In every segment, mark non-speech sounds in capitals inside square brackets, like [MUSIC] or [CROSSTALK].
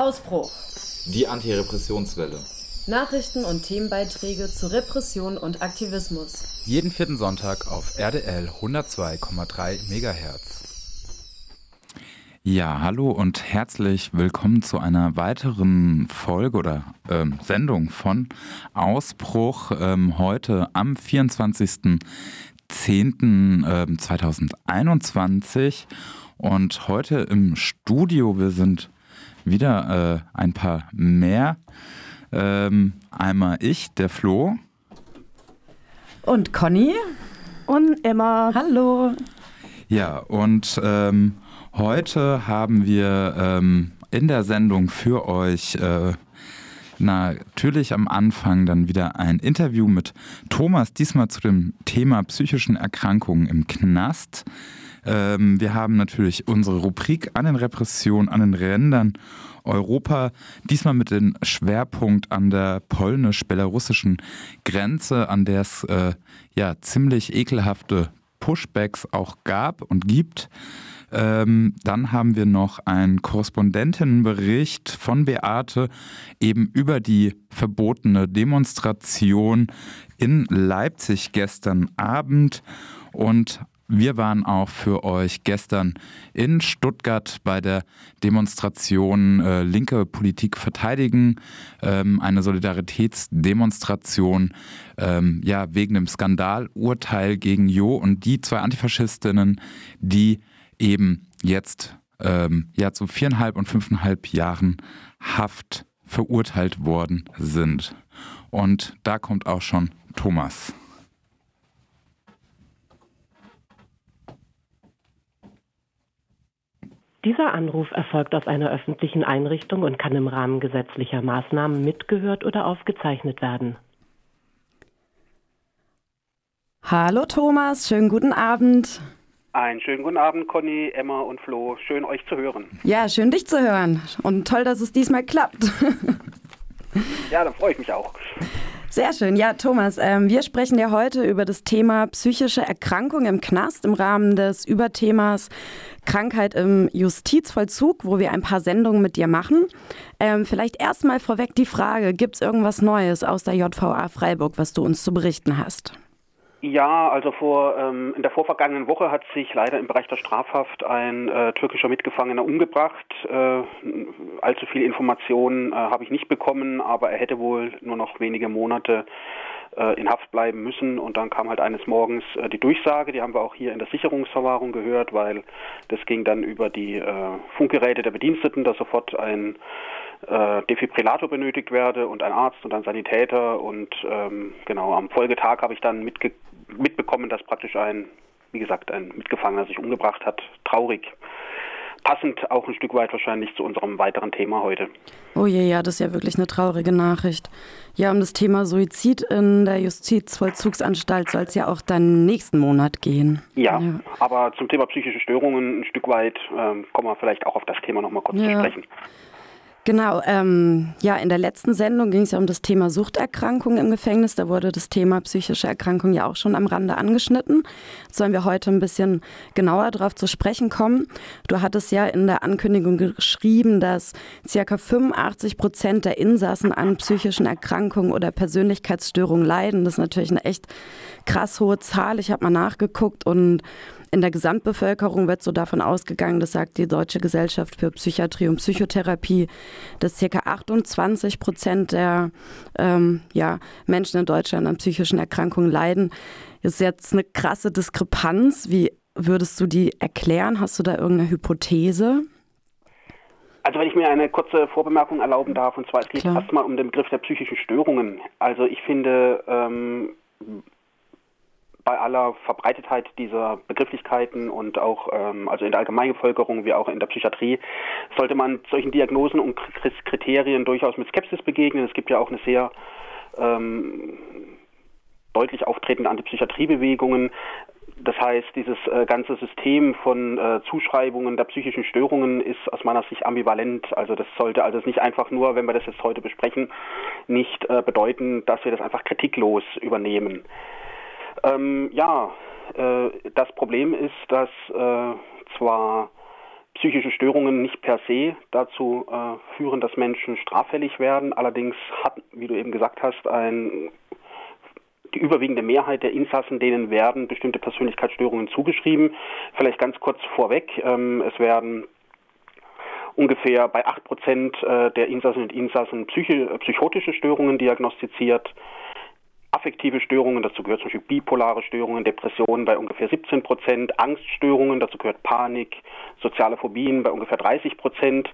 Ausbruch. Die Antirepressionswelle. Nachrichten und Themenbeiträge zu Repression und Aktivismus. Jeden vierten Sonntag auf RDL 102,3 MHz. Ja, hallo und herzlich willkommen zu einer weiteren Folge oder ähm, Sendung von Ausbruch. Ähm, heute am 24.10.2021 und heute im Studio, wir sind wieder äh, ein paar mehr. Ähm, einmal ich, der Flo. Und Conny. Und Emma. Hallo. Ja, und ähm, heute haben wir ähm, in der Sendung für euch äh, natürlich am Anfang dann wieder ein Interview mit Thomas, diesmal zu dem Thema psychischen Erkrankungen im Knast. Ähm, wir haben natürlich unsere Rubrik an den Repressionen, an den Rändern Europa, diesmal mit dem Schwerpunkt an der polnisch-belarussischen Grenze, an der es äh, ja ziemlich ekelhafte Pushbacks auch gab und gibt. Ähm, dann haben wir noch einen Korrespondentinnenbericht von Beate eben über die verbotene Demonstration in Leipzig gestern Abend. Und wir waren auch für euch gestern in Stuttgart bei der Demonstration äh, Linke Politik verteidigen, ähm, eine Solidaritätsdemonstration ähm, ja, wegen dem Skandalurteil gegen Jo und die zwei Antifaschistinnen, die eben jetzt ähm, ja, zu viereinhalb und fünfeinhalb Jahren Haft verurteilt worden sind. Und da kommt auch schon Thomas. Dieser Anruf erfolgt aus einer öffentlichen Einrichtung und kann im Rahmen gesetzlicher Maßnahmen mitgehört oder aufgezeichnet werden. Hallo Thomas, schönen guten Abend. Einen schönen guten Abend, Conny, Emma und Flo. Schön, euch zu hören. Ja, schön, dich zu hören. Und toll, dass es diesmal klappt. ja, dann freue ich mich auch. Sehr schön. Ja, Thomas, ähm, wir sprechen ja heute über das Thema psychische Erkrankung im Knast im Rahmen des Überthemas Krankheit im Justizvollzug, wo wir ein paar Sendungen mit dir machen. Ähm, vielleicht erstmal vorweg die Frage, gibt es irgendwas Neues aus der JVA Freiburg, was du uns zu berichten hast? Ja, also vor ähm, in der vorvergangenen Woche hat sich leider im Bereich der Strafhaft ein äh, türkischer Mitgefangener umgebracht. Äh, allzu viele Informationen äh, habe ich nicht bekommen, aber er hätte wohl nur noch wenige Monate äh, in Haft bleiben müssen. Und dann kam halt eines Morgens äh, die Durchsage, die haben wir auch hier in der Sicherungsverwahrung gehört, weil das ging dann über die äh, Funkgeräte der Bediensteten, dass sofort ein äh, Defibrillator benötigt werde und ein Arzt und ein Sanitäter und ähm, genau am Folgetag habe ich dann mitge mitbekommen, dass praktisch ein, wie gesagt, ein Mitgefangener sich umgebracht hat. Traurig. Passend auch ein Stück weit wahrscheinlich zu unserem weiteren Thema heute. Oh je, ja, das ist ja wirklich eine traurige Nachricht. Ja, um das Thema Suizid in der Justizvollzugsanstalt soll es ja auch dann nächsten Monat gehen. Ja, ja, aber zum Thema psychische Störungen ein Stück weit ähm, kommen wir vielleicht auch auf das Thema nochmal kurz ja. zu sprechen. Genau, ähm, ja, in der letzten Sendung ging es ja um das Thema Suchterkrankung im Gefängnis. Da wurde das Thema psychische Erkrankung ja auch schon am Rande angeschnitten. Jetzt sollen wir heute ein bisschen genauer darauf zu sprechen kommen. Du hattest ja in der Ankündigung geschrieben, dass ca. 85 Prozent der Insassen an psychischen Erkrankungen oder Persönlichkeitsstörungen leiden. Das ist natürlich eine echt krass hohe Zahl. Ich habe mal nachgeguckt und in der Gesamtbevölkerung wird so davon ausgegangen, das sagt die Deutsche Gesellschaft für Psychiatrie und Psychotherapie, dass ca. 28 Prozent der ähm, ja, Menschen in Deutschland an psychischen Erkrankungen leiden. Das ist jetzt eine krasse Diskrepanz. Wie würdest du die erklären? Hast du da irgendeine Hypothese? Also wenn ich mir eine kurze Vorbemerkung erlauben darf, und zwar es geht erstmal um den Begriff der psychischen Störungen. Also ich finde, ähm, bei aller Verbreitetheit dieser Begrifflichkeiten und auch ähm, also in der Allgemeinbevölkerung wie auch in der Psychiatrie sollte man solchen Diagnosen und Kriterien durchaus mit Skepsis begegnen. Es gibt ja auch eine sehr ähm, deutlich auftretende Antipsychiatriebewegungen. Das heißt, dieses äh, ganze System von äh, Zuschreibungen der psychischen Störungen ist aus meiner Sicht ambivalent. Also das sollte also nicht einfach nur, wenn wir das jetzt heute besprechen, nicht äh, bedeuten, dass wir das einfach kritiklos übernehmen. Ähm, ja, äh, das Problem ist, dass äh, zwar psychische Störungen nicht per se dazu äh, führen, dass Menschen straffällig werden. Allerdings hat, wie du eben gesagt hast, ein, die überwiegende Mehrheit der Insassen, denen werden bestimmte Persönlichkeitsstörungen zugeschrieben. Vielleicht ganz kurz vorweg, ähm, es werden ungefähr bei 8 Prozent äh, der Insassen und Insassen psychotische Störungen diagnostiziert affektive Störungen, dazu gehört zum Beispiel bipolare Störungen, Depressionen bei ungefähr 17 Prozent, Angststörungen, dazu gehört Panik, soziale Phobien bei ungefähr 30 Prozent,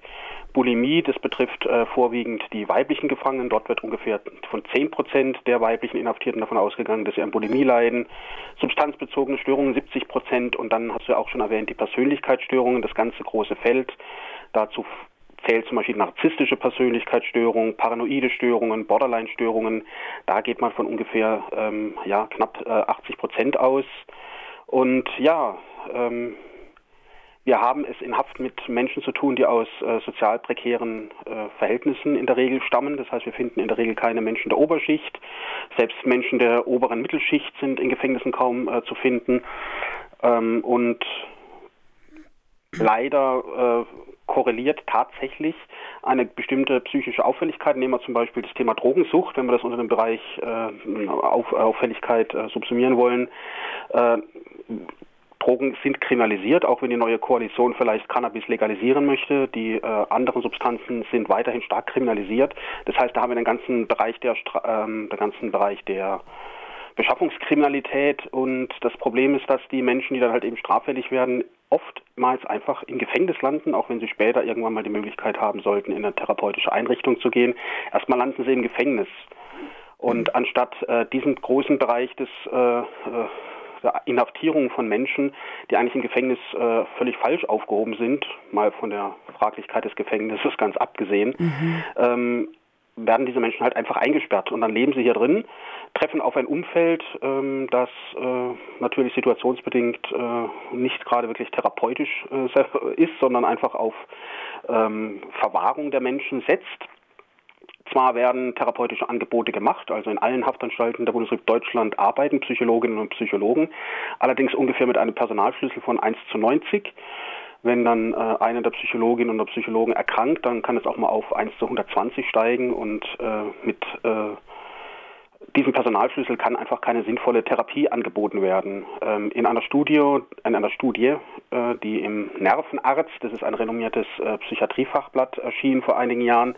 Bulimie, das betrifft äh, vorwiegend die weiblichen Gefangenen, dort wird ungefähr von 10 Prozent der weiblichen Inhaftierten davon ausgegangen, dass sie an Bulimie leiden, substanzbezogene Störungen 70 Prozent und dann hast du ja auch schon erwähnt, die Persönlichkeitsstörungen, das ganze große Feld, dazu zählt zum Beispiel narzisstische Persönlichkeitsstörungen, paranoide Störungen, Borderline-Störungen. Da geht man von ungefähr ähm, ja, knapp äh, 80 Prozent aus. Und ja, ähm, wir haben es in Haft mit Menschen zu tun, die aus äh, sozial prekären äh, Verhältnissen in der Regel stammen. Das heißt, wir finden in der Regel keine Menschen der Oberschicht. Selbst Menschen der oberen Mittelschicht sind in Gefängnissen kaum äh, zu finden. Ähm, und leider äh, korreliert tatsächlich eine bestimmte psychische Auffälligkeit. Nehmen wir zum Beispiel das Thema Drogensucht, wenn wir das unter dem Bereich äh, Auf, Auffälligkeit äh, subsumieren wollen. Äh, Drogen sind kriminalisiert, auch wenn die neue Koalition vielleicht Cannabis legalisieren möchte. Die äh, anderen Substanzen sind weiterhin stark kriminalisiert. Das heißt, da haben wir den ganzen Bereich der, ähm, den ganzen Bereich der Beschaffungskriminalität und das Problem ist, dass die Menschen, die dann halt eben straffällig werden, oftmals einfach im Gefängnis landen, auch wenn sie später irgendwann mal die Möglichkeit haben sollten, in eine therapeutische Einrichtung zu gehen. Erstmal landen sie im Gefängnis. Und anstatt äh, diesen großen Bereich des äh, äh der Inhaftierung von Menschen, die eigentlich im Gefängnis äh, völlig falsch aufgehoben sind, mal von der Fraglichkeit des Gefängnisses ganz abgesehen, mhm. ähm, werden diese Menschen halt einfach eingesperrt und dann leben sie hier drin, treffen auf ein Umfeld, ähm, das äh, natürlich situationsbedingt äh, nicht gerade wirklich therapeutisch äh, [LAUGHS] ist, sondern einfach auf ähm, Verwahrung der Menschen setzt. Zwar werden therapeutische Angebote gemacht, also in allen Haftanstalten der Bundesrepublik Deutschland arbeiten Psychologinnen und Psychologen, allerdings ungefähr mit einem Personalschlüssel von 1 zu 90. Wenn dann äh, einer der Psychologinnen oder Psychologen erkrankt, dann kann es auch mal auf 1 zu 120 steigen und äh, mit äh, diesem Personalschlüssel kann einfach keine sinnvolle Therapie angeboten werden. Ähm, in einer Studie, in einer Studie, äh, die im Nervenarzt, das ist ein renommiertes äh, Psychiatriefachblatt, erschien vor einigen Jahren,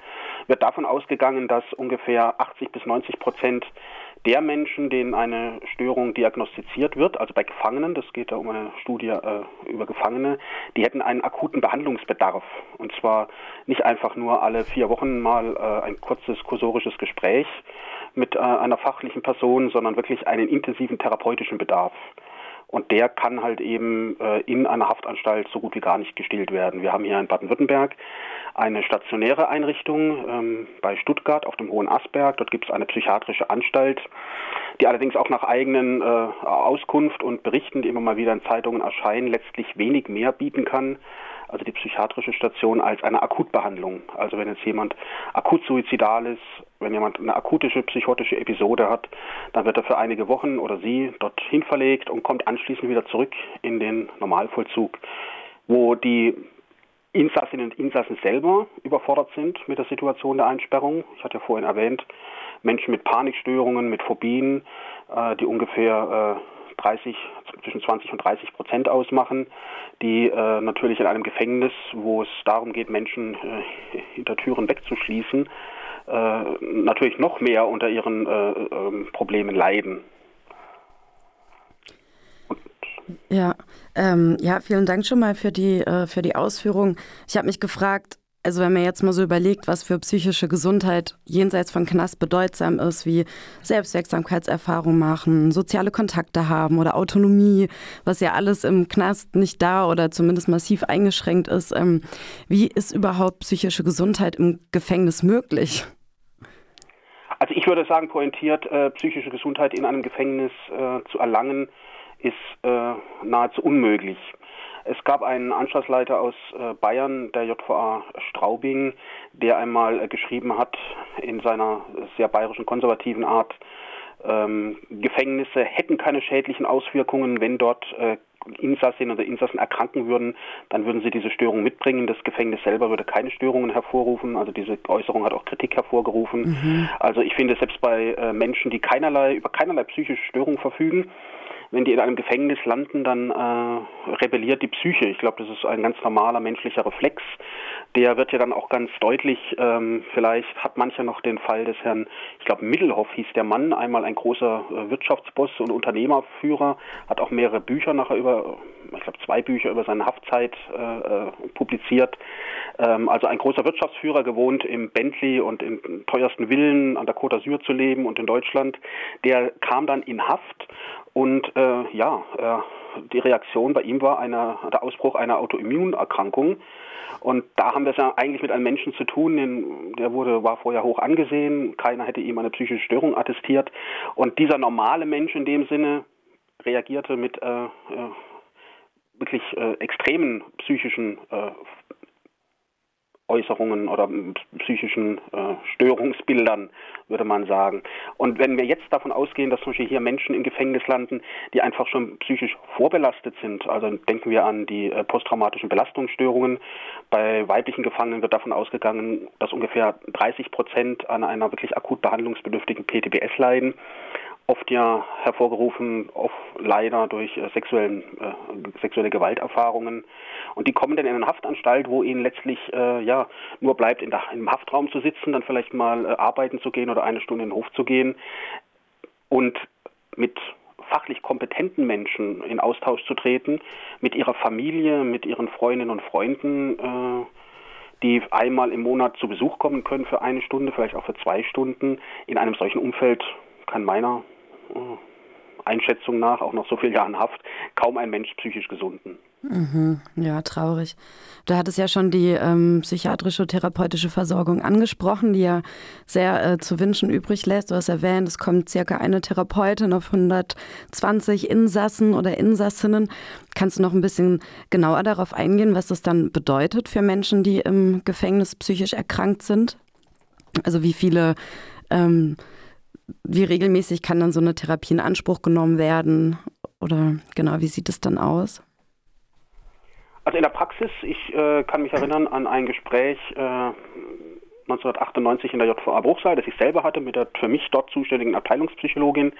wird davon ausgegangen, dass ungefähr 80 bis 90 Prozent der Menschen, denen eine Störung diagnostiziert wird, also bei Gefangenen, das geht da um eine Studie äh, über Gefangene, die hätten einen akuten Behandlungsbedarf. Und zwar nicht einfach nur alle vier Wochen mal äh, ein kurzes kursorisches Gespräch mit äh, einer fachlichen Person, sondern wirklich einen intensiven therapeutischen Bedarf. Und der kann halt eben äh, in einer Haftanstalt so gut wie gar nicht gestillt werden. Wir haben hier in Baden-Württemberg eine stationäre Einrichtung ähm, bei Stuttgart auf dem Hohen Asberg. Dort gibt es eine psychiatrische Anstalt, die allerdings auch nach eigenen äh, Auskunft und Berichten, die immer mal wieder in Zeitungen erscheinen, letztlich wenig mehr bieten kann also die psychiatrische Station, als eine Akutbehandlung. Also wenn jetzt jemand akut suizidal ist, wenn jemand eine akutische psychotische Episode hat, dann wird er für einige Wochen oder sie dorthin verlegt und kommt anschließend wieder zurück in den Normalvollzug, wo die Insassinnen und Insassen selber überfordert sind mit der Situation der Einsperrung. Ich hatte ja vorhin erwähnt, Menschen mit Panikstörungen, mit Phobien, äh, die ungefähr äh, 30, zwischen 20 und 30 Prozent ausmachen, die äh, natürlich in einem Gefängnis, wo es darum geht, Menschen äh, hinter Türen wegzuschließen, äh, natürlich noch mehr unter ihren äh, ähm, Problemen leiden. Ja, ähm, ja, vielen Dank schon mal für die, äh, für die Ausführung. Ich habe mich gefragt, also wenn man jetzt mal so überlegt, was für psychische Gesundheit jenseits von Knast bedeutsam ist, wie Selbstwirksamkeitserfahrung machen, soziale Kontakte haben oder Autonomie, was ja alles im Knast nicht da oder zumindest massiv eingeschränkt ist. Ähm, wie ist überhaupt psychische Gesundheit im Gefängnis möglich? Also ich würde sagen, pointiert, äh, psychische Gesundheit in einem Gefängnis äh, zu erlangen, ist äh, nahezu unmöglich. Es gab einen Anschlussleiter aus äh, Bayern, der JVA Straubing, der einmal äh, geschrieben hat in seiner sehr bayerischen konservativen Art, Ähm, Gefängnisse hätten keine schädlichen Auswirkungen, wenn dort äh, Insassinnen oder Insassen erkranken würden, dann würden sie diese Störung mitbringen. Das Gefängnis selber würde keine Störungen hervorrufen. Also diese Äußerung hat auch Kritik hervorgerufen. Mhm. Also ich finde, selbst bei äh, Menschen, die keinerlei, über keinerlei psychische Störungen verfügen, wenn die in einem Gefängnis landen, dann äh, rebelliert die Psyche. Ich glaube, das ist ein ganz normaler menschlicher Reflex. Der wird ja dann auch ganz deutlich, ähm, vielleicht hat mancher noch den Fall des Herrn, ich glaube Mittelhoff hieß der Mann, einmal ein großer äh, Wirtschaftsboss und Unternehmerführer, hat auch mehrere Bücher nachher über, ich glaube zwei Bücher über seine Haftzeit äh, äh, publiziert. Ähm, also ein großer Wirtschaftsführer, gewohnt im Bentley und in teuersten Villen an der Côte d'Azur zu leben und in Deutschland. Der kam dann in Haft und äh, ja, äh, die Reaktion bei ihm war eine, der Ausbruch einer Autoimmunerkrankung. Und da haben wir es ja eigentlich mit einem Menschen zu tun, den, der wurde, war vorher hoch angesehen, keiner hätte ihm eine psychische Störung attestiert. Und dieser normale Mensch in dem Sinne reagierte mit äh, äh wirklich äh, extremen psychischen äh, Äußerungen oder psychischen äh, Störungsbildern, würde man sagen. Und wenn wir jetzt davon ausgehen, dass zum Beispiel hier Menschen im Gefängnis landen, die einfach schon psychisch vorbelastet sind, also denken wir an die äh, posttraumatischen Belastungsstörungen. Bei weiblichen Gefangenen wird davon ausgegangen, dass ungefähr 30 Prozent an einer wirklich akut behandlungsbedürftigen PTBS leiden oft ja hervorgerufen, oft leider durch äh, sexuellen, äh, sexuelle Gewalterfahrungen. Und die kommen dann in eine Haftanstalt, wo ihnen letztlich äh, ja nur bleibt, in der, im Haftraum zu sitzen, dann vielleicht mal äh, arbeiten zu gehen oder eine Stunde in den Hof zu gehen und mit fachlich kompetenten Menschen in Austausch zu treten, mit ihrer Familie, mit ihren Freundinnen und Freunden, äh, die einmal im Monat zu Besuch kommen können für eine Stunde, vielleicht auch für zwei Stunden. In einem solchen Umfeld kann meiner Einschätzung nach, auch nach so vielen Jahren Haft, kaum ein Mensch psychisch gesunden. Mhm. Ja, traurig. Du hattest ja schon die ähm, psychiatrische therapeutische Versorgung angesprochen, die ja sehr äh, zu wünschen übrig lässt. Du hast erwähnt, es kommt circa eine Therapeutin auf 120 Insassen oder Insassinnen. Kannst du noch ein bisschen genauer darauf eingehen, was das dann bedeutet für Menschen, die im Gefängnis psychisch erkrankt sind? Also wie viele ähm, wie regelmäßig kann dann so eine Therapie in Anspruch genommen werden? Oder genau, wie sieht es dann aus? Also in der Praxis, ich äh, kann mich erinnern an ein Gespräch äh, 1998 in der JVA Bruchsal, das ich selber hatte mit der für mich dort zuständigen Abteilungspsychologin,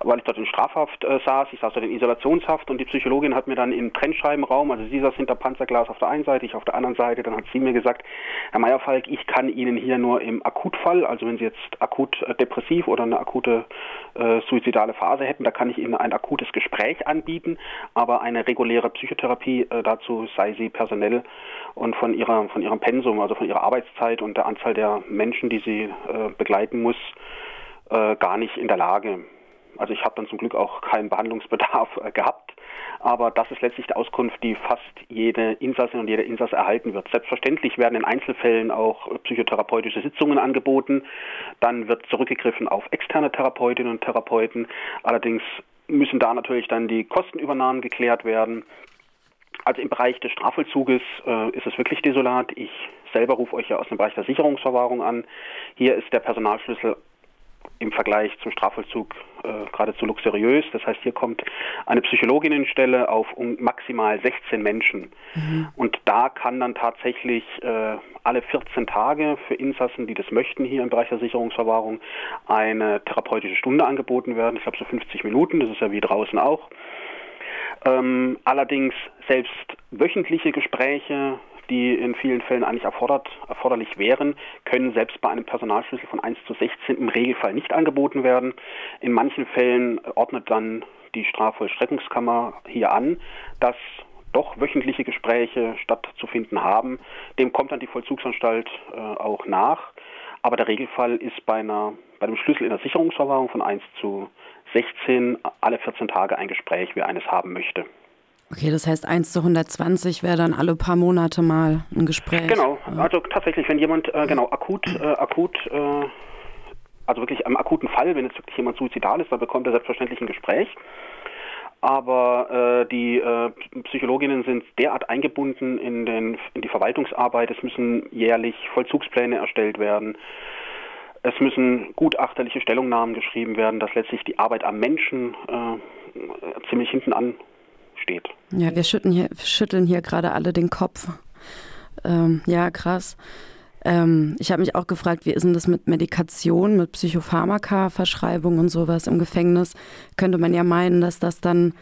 weil ich dort in Strafhaft äh, saß. Ich saß dort in Isolationshaft und die Psychologin hat mir dann im Trennscheibenraum, also sie saß hinter Panzerglas auf der einen Seite, ich auf der anderen Seite, dann hat sie mir gesagt, Herr Meyerfalk, ich kann Ihnen hier nur im Akutfall, also wenn Sie jetzt akut äh, depressiv oder eine akute äh, suizidale Phase hätten, da kann ich Ihnen ein akutes Gespräch anbieten, aber eine reguläre Psychotherapie, äh, dazu sei sie personell und von ihrer von ihrem Pensum, also von ihrer Arbeitszeit und der Anzahl der Menschen, die sie äh, begleiten muss, äh, gar nicht in der Lage. Also ich habe dann zum Glück auch keinen Behandlungsbedarf äh, gehabt, aber das ist letztlich die Auskunft, die fast jede Insassin und jeder Insasse erhalten wird. Selbstverständlich werden in Einzelfällen auch psychotherapeutische Sitzungen angeboten, dann wird zurückgegriffen auf externe Therapeutinnen und Therapeuten. Allerdings müssen da natürlich dann die Kostenübernahmen geklärt werden. Also im Bereich des Strafvollzuges äh, ist es wirklich desolat. Ich selber rufe euch ja aus dem Bereich der Sicherungsverwahrung an. Hier ist der Personalschlüssel im Vergleich zum Strafvollzug äh, geradezu luxuriös. Das heißt, hier kommt eine Psychologinnenstelle auf um maximal 16 Menschen. Mhm. Und da kann dann tatsächlich äh, alle 14 Tage für Insassen, die das möchten, hier im Bereich der Sicherungsverwahrung eine therapeutische Stunde angeboten werden. Ich glaube so 50 Minuten, das ist ja wie draußen auch. Ähm, allerdings selbst wöchentliche Gespräche, die in vielen Fällen eigentlich erfordert, erforderlich wären, können selbst bei einem Personalschlüssel von 1 zu 16 im Regelfall nicht angeboten werden. In manchen Fällen ordnet dann die Strafvollstreckungskammer hier an, dass doch wöchentliche Gespräche stattzufinden haben. Dem kommt dann die Vollzugsanstalt äh, auch nach. Aber der Regelfall ist bei, einer, bei einem Schlüssel in der Sicherungsverwahrung von 1 zu 16 alle 14 Tage ein Gespräch, wer eines haben möchte. Okay, das heißt 1 zu 120 wäre dann alle paar Monate mal ein Gespräch. Genau, also tatsächlich, wenn jemand äh, genau akut, äh, akut, äh, also wirklich am akuten Fall, wenn jetzt wirklich jemand suizidal ist, dann bekommt er selbstverständlich ein Gespräch. Aber äh, die äh, Psychologinnen sind derart eingebunden in, den, in die Verwaltungsarbeit, es müssen jährlich Vollzugspläne erstellt werden Es müssen gutachterliche Stellungnahmen geschrieben werden, dass letztlich die Arbeit am Menschen äh, ziemlich hinten an steht. Ja, wir schütteln hier, schütteln hier gerade alle den Kopf. Ähm, ja, krass. Ähm, ich habe mich auch gefragt, wie ist denn das mit Medikation, mit Psychopharmaka-Verschreibung und sowas im Gefängnis? Könnte man ja meinen, dass das dann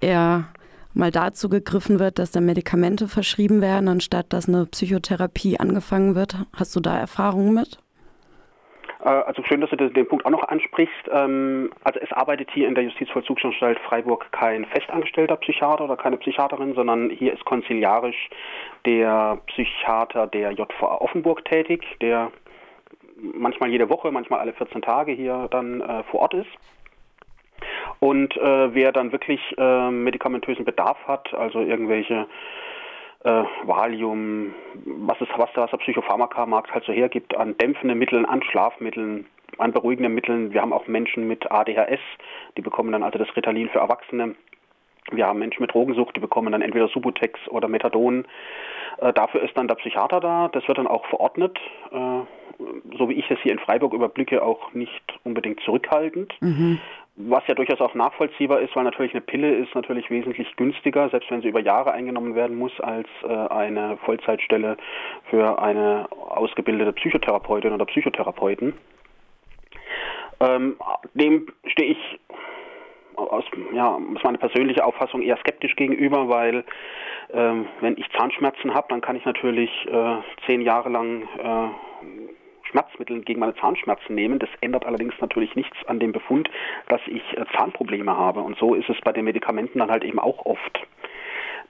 eher mal dazu gegriffen wird, dass da Medikamente verschrieben werden, anstatt dass eine Psychotherapie angefangen wird. Hast du da Erfahrungen mit? Äh, also schön, dass du den Punkt auch noch ansprichst. Ähm, also es arbeitet hier in der Justizvollzugsanstalt Freiburg kein festangestellter Psychiater oder keine Psychiaterin, sondern hier ist konziliarisch der Psychiater der JVA Offenburg tätig, der manchmal jede Woche, manchmal alle 14 Tage hier dann äh, vor Ort ist. Und äh, wer dann wirklich medikamentösen Bedarf hat, also irgendwelche äh, Valium, was es, was was der Psychopharmaka-Markt halt so hergibt, an dämpfenden Mitteln, an Schlafmitteln, an beruhigenden Mitteln. Wir haben auch Menschen mit ADHS, die bekommen dann also das Ritalin für Erwachsene. Wir haben Menschen mit Drogensucht, die bekommen dann entweder Subutex oder Methadon. Äh, dafür ist dann der Psychiater da, das wird dann auch verordnet. Äh, so wie ich es hier in Freiburg überblicke, auch nicht unbedingt zurückhaltend. Mhm. Was ja durchaus auch nachvollziehbar ist, weil natürlich eine Pille ist natürlich wesentlich günstiger, selbst wenn sie über Jahre eingenommen werden muss, als äh, eine Vollzeitstelle für eine ausgebildete Psychotherapeutin oder Psychotherapeuten. Ähm, dem stehe ich aus, ja, aus meiner persönlichen Auffassung eher skeptisch gegenüber, weil ähm, wenn ich Zahnschmerzen habe, dann kann ich natürlich äh, zehn Jahre lang äh, Schmerzmittel gegen meine Zahnschmerzen nehmen. Das ändert allerdings natürlich nichts an dem Befund, dass ich äh, Zahnprobleme habe. Und so ist es bei den Medikamenten dann halt eben auch oft.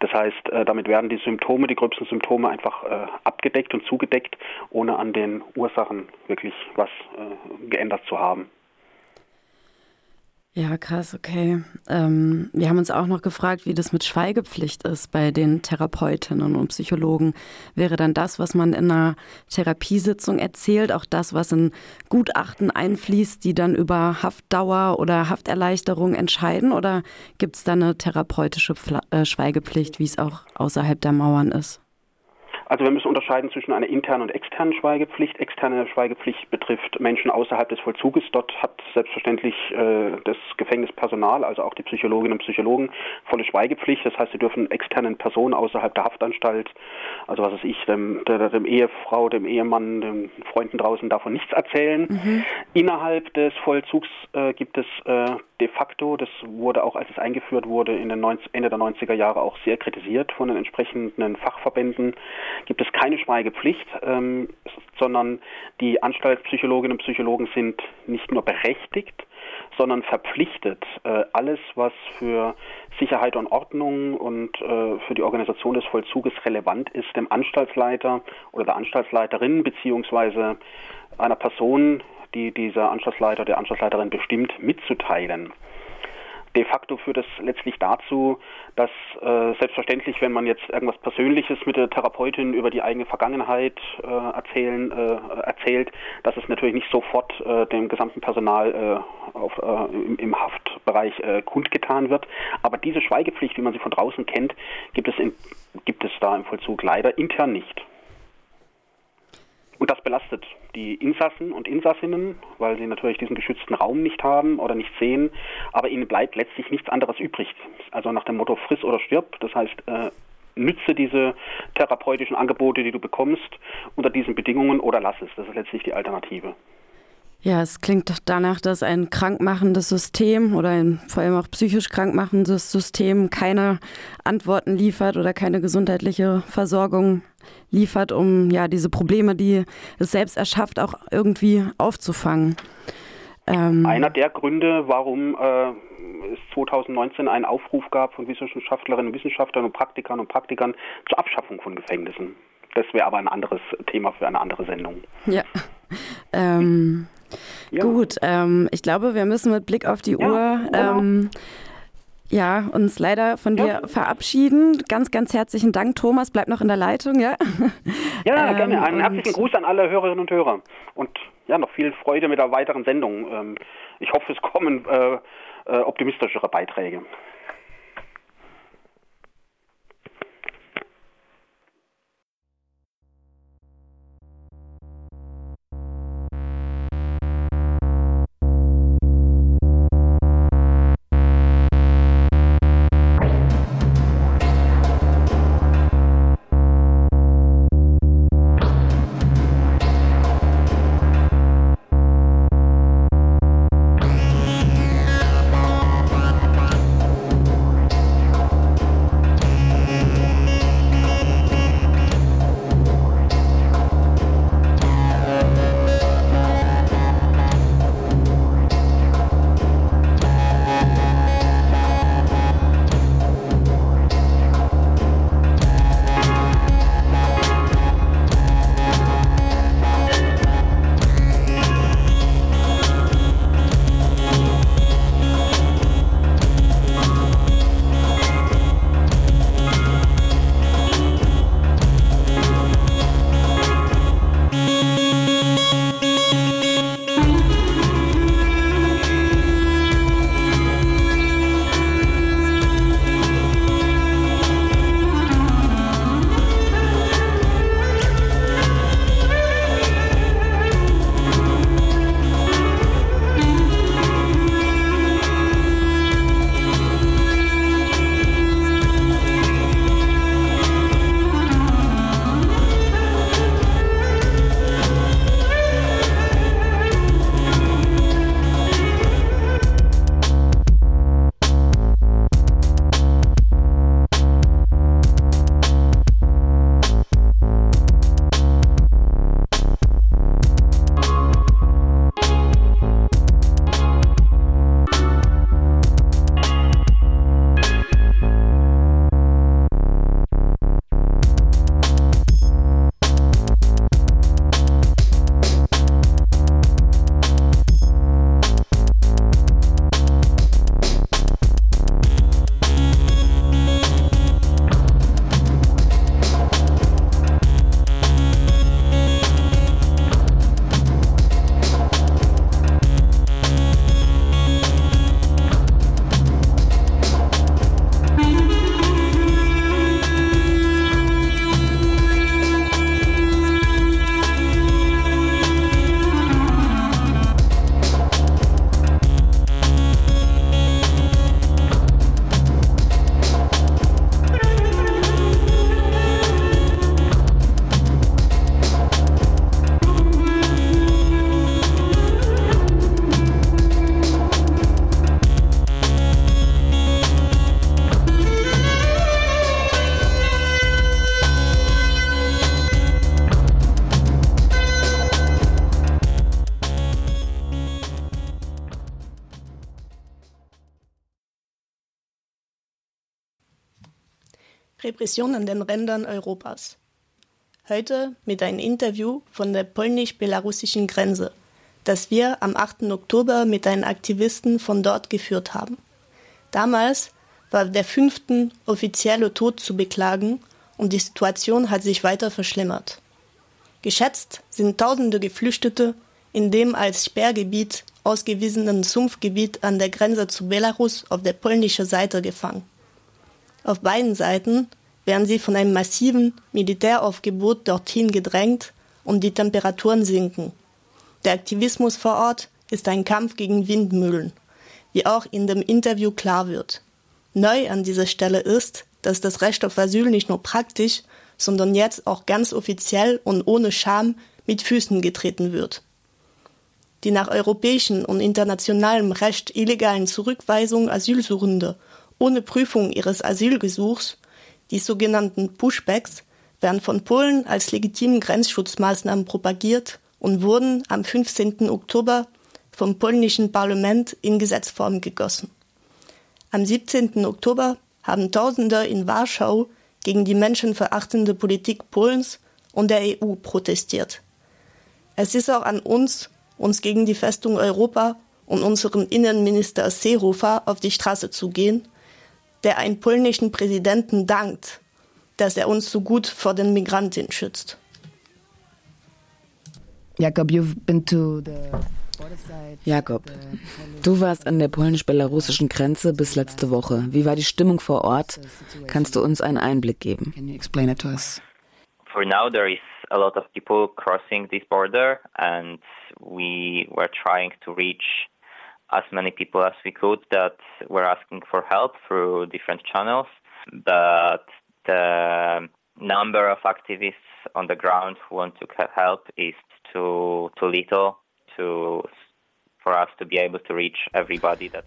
Das heißt, äh, damit werden die Symptome, die gröbsten Symptome einfach äh, abgedeckt und zugedeckt, ohne an den Ursachen wirklich was geändert zu haben. Ja, krass, okay. Ähm, wir haben uns auch noch gefragt, wie das mit Schweigepflicht ist bei den Therapeutinnen und Psychologen. Wäre dann das, was man in einer Therapiesitzung erzählt, auch das, was in Gutachten einfließt, die dann über Haftdauer oder Hafterleichterung entscheiden? Oder gibt es da eine therapeutische Pfla äh, Schweigepflicht, wie es auch außerhalb der Mauern ist? Also wir müssen unterscheiden zwischen einer internen und externen Schweigepflicht. Externe Schweigepflicht betrifft Menschen außerhalb des Vollzuges. Dort hat selbstverständlich äh, das Gefängnispersonal, also auch die Psychologinnen und Psychologen, volle Schweigepflicht. Das heißt, sie dürfen externen Personen außerhalb der Haftanstalt, also was weiß ich, dem, der, dem Ehefrau, dem Ehemann, den Freunden draußen davon nichts erzählen. Mhm. Innerhalb des Vollzugs äh, gibt es äh, de facto, das wurde auch, als es eingeführt wurde, in den 90, Ende der 90er Jahre auch sehr kritisiert von den entsprechenden Fachverbänden, gibt es keine Schweigepflicht, ähm, sondern die Anstaltspsychologinnen und Psychologen sind nicht nur berechtigt, sondern verpflichtet, äh, alles, was für Sicherheit und Ordnung und äh, für die Organisation des Vollzuges relevant ist, dem Anstaltsleiter oder der Anstaltsleiterin beziehungsweise einer Person, die dieser Anstaltsleiter, der Anstaltsleiterin bestimmt, mitzuteilen de facto führt es letztlich dazu, dass äh, selbstverständlich, wenn man jetzt irgendwas Persönliches mit der Therapeutin über die eigene Vergangenheit äh, erzählen, äh, erzählt, dass es natürlich nicht sofort äh, dem gesamten Personal äh, auf, äh, im, im, Haftbereich kundgetan wird. Aber diese Schweigepflicht, wie man sie von draußen kennt, gibt es, in, gibt es da im Vollzug leider intern nicht. Und das belastet die Insassen und Insassinnen, weil sie natürlich diesen geschützten Raum nicht haben oder nicht sehen, aber ihnen bleibt letztlich nichts anderes übrig. Also nach dem Motto friss oder stirb, das heißt, äh, nütze diese therapeutischen Angebote, die du bekommst, unter diesen Bedingungen oder lass es. Das ist letztlich die Alternative. Ja, es klingt danach, dass ein krankmachendes System oder ein vor allem auch psychisch krankmachendes System keine Antworten liefert oder keine gesundheitliche Versorgung liefert, um ja diese Probleme, die es selbst erschafft, auch irgendwie aufzufangen. Ähm Einer der Gründe, warum äh, es 2019 einen Aufruf gab von Wissenschaftlerinnen und Wissenschaftlern und Praktikern und Praktikern zur Abschaffung von Gefängnissen. Das wäre aber ein anderes Thema für eine andere Sendung. Ja. Ähm, ja. Gut, ähm, ich glaube, wir müssen mit Blick auf die ja, Uhr genau. ähm, ja, uns leider von dir ja. verabschieden. Ganz, ganz herzlichen Dank, Thomas. Bleib noch in der Leitung, ja? [LAUGHS] Ja, ähm, gerne. Einen herzlichen Gruß an alle Hörerinnen und Hörer. Und ja, noch viel Freude mit der weiteren Sendung. Ähm, ich hoffe, es kommen äh, äh, optimistischere Beiträge. Repression an den Rändern Europas. Heute mit einem Interview von der polnisch-belarussischen Grenze, das wir am 8. Oktober mit einem Aktivisten von dort geführt haben. Damals war der fünfte offizielle Tod zu beklagen und die Situation hat sich weiter verschlimmert. Geschätzt sind tausende Geflüchtete in dem als Sperrgebiet ausgewiesenen Sumpfgebiet an der Grenze zu Belarus auf der polnischen Seite gefangen. Auf beiden Seiten werden sie von einem massiven Militäraufgebot dorthin gedrängt und die Temperaturen sinken. Der Aktivismus vor Ort ist ein Kampf gegen Windmühlen, wie auch in dem Interview klar wird. Neu an dieser Stelle ist, dass das Recht auf Asyl nicht nur praktisch, sondern jetzt auch ganz offiziell und ohne Scham mit Füßen getreten wird. Die nach europäischem und internationalem Recht illegalen Zurückweisung Asylsuchende ohne Prüfung ihres Asylgesuchs, die sogenannten Pushbacks, werden von Polen als legitimen Grenzschutzmaßnahmen propagiert und wurden am 15. Oktober vom polnischen Parlament in Gesetzform gegossen. Am 17. Oktober haben Tausende in Warschau gegen die menschenverachtende Politik Polens und der EU protestiert. Es ist auch an uns, uns gegen die Festung Europa und unseren Innenminister Seehofer auf die Straße zu gehen der einen polnischen Präsidenten dankt, dass er uns so gut vor den Migranten schützt. Jakob, you've been to the Jakob, du warst an der polnisch-belarussischen Grenze bis letzte Woche. Wie war die Stimmung vor Ort? Kannst du uns einen Einblick geben? Can you explain it to us? For now there is a lot of people crossing this border and we were trying to reach as many people as we could that were asking for help through different channels. But the number of activists on the ground who want to help is too too little to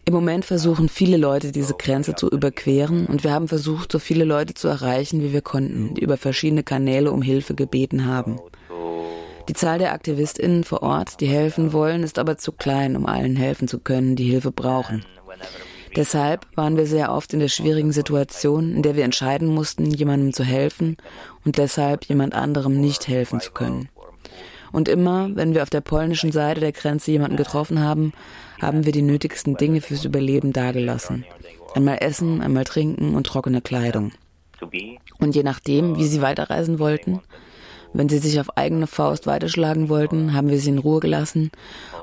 Im Moment versuchen viele Leute, diese Grenze zu überqueren und wir haben versucht, so viele Leute zu erreichen, wie wir konnten, die über verschiedene Kanäle um Hilfe gebeten haben. Die Zahl der AktivistInnen vor Ort, die helfen wollen, ist aber zu klein, um allen helfen zu können, die Hilfe brauchen. Deshalb waren wir sehr oft in der schwierigen Situation, in der wir entscheiden mussten, jemandem zu helfen und deshalb jemand anderem nicht helfen zu können. Und immer, wenn wir auf der polnischen Seite der Grenze jemanden getroffen haben, haben wir die nötigsten Dinge fürs Überleben dagelassen. Einmal Essen, einmal Trinken und trockene Kleidung. Und je nachdem, wie sie weiterreisen wollten, wenn sie sich auf eigene Faust weiterschlagen wollten, haben wir sie in Ruhe gelassen.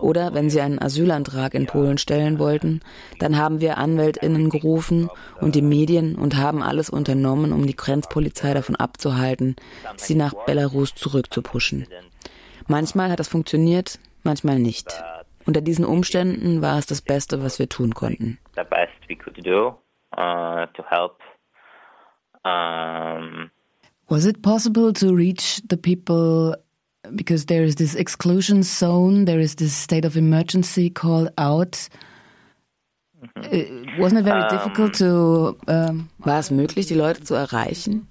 Oder wenn sie einen Asylantrag in Polen stellen wollten, dann haben wir Anwältinnen gerufen und die Medien und haben alles unternommen, um die Grenzpolizei davon abzuhalten, sie nach Belarus zurückzupuschen. Manchmal hat das funktioniert, manchmal nicht. Unter diesen Umständen war es das Beste, was wir tun konnten. Uh, um Was it possible to reach the people because there is this exclusion zone, there is this state of emergency called out? Mm-hmm. Wasn't it very um, difficult to? Um War es möglich, die Leute zu erreichen?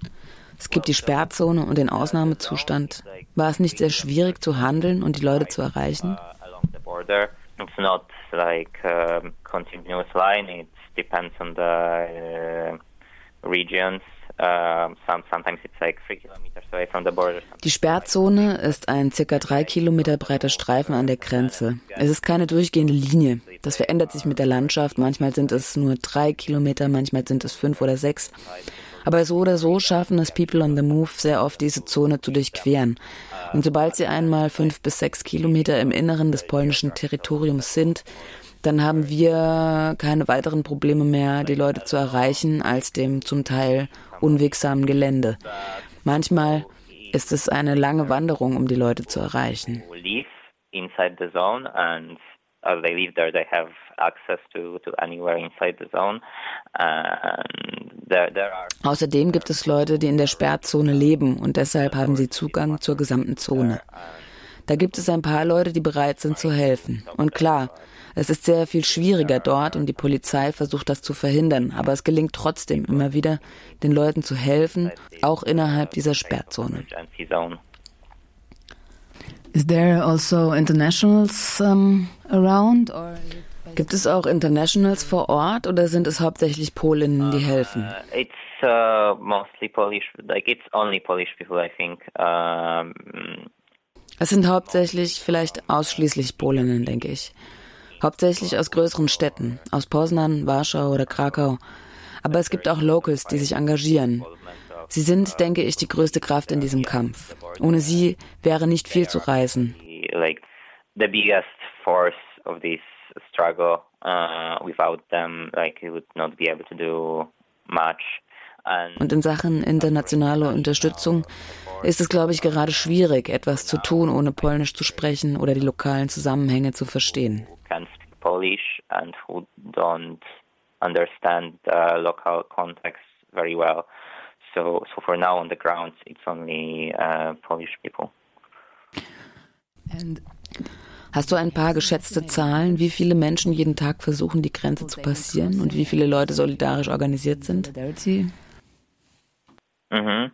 Es gibt die Sperrzone und den Ausnahmezustand. War es nicht sehr schwierig zu handeln und die Leute zu erreichen? It's not like a continuous line. It depends on the uh, regions. Die Sperrzone ist ein circa drei Kilometer breiter Streifen an der Grenze. Es ist keine durchgehende Linie. Das verändert sich mit der Landschaft. Manchmal sind es nur drei Kilometer, manchmal sind es fünf oder sechs. Aber so oder so schaffen es People on the Move sehr oft, diese Zone zu durchqueren. Und sobald sie einmal fünf bis sechs Kilometer im Inneren des polnischen Territoriums sind, dann haben wir keine weiteren Probleme mehr, die Leute zu erreichen, als dem zum Teil unwegsamen Gelände. Manchmal ist es eine lange Wanderung, um die Leute zu erreichen. inside the zone and as they live there they have access to, to anywhere inside the zone there, there are Außerdem gibt es Leute, die in der Sperrzone leben und deshalb haben sie Zugang zur gesamten Zone. Da gibt es ein paar Leute, die bereit sind zu helfen. Und klar, es ist sehr viel schwieriger dort und die Polizei versucht das zu verhindern, aber es gelingt trotzdem immer wieder, den Leuten zu helfen, auch innerhalb dieser Sperrzone. Is there also internationals um, around? Or Gibt es auch Internationals vor Ort oder sind es hauptsächlich Polinnen, die helfen? Uh, it's uh, mostly Polish, like it's only Polish people, I think. Um, es sind hauptsächlich, vielleicht ausschließlich Polinnen, denke ich. Hauptsächlich aus größeren Städten, aus Poznan, Warschau oder Krakau. Aber es gibt auch Locals, die sich engagieren. Sie sind, denke ich, die größte Kraft in diesem Kampf. Ohne sie wäre nicht viel zu reisen. Uh. Und in Sachen internationale Unterstützung ist es, glaube ich, gerade schwierig, etwas zu tun, ohne Polnisch zu sprechen oder die lokalen Zusammenhänge zu verstehen. Polish and who don't understand the local context very well. So, so for now on the ground, it's only uh, Polish people. And Hast du ein paar geschätzte Zahlen, wie viele Menschen jeden Tag versuchen, die Grenze zu passieren und wie viele Leute solidarisch organisiert sind? Mhm.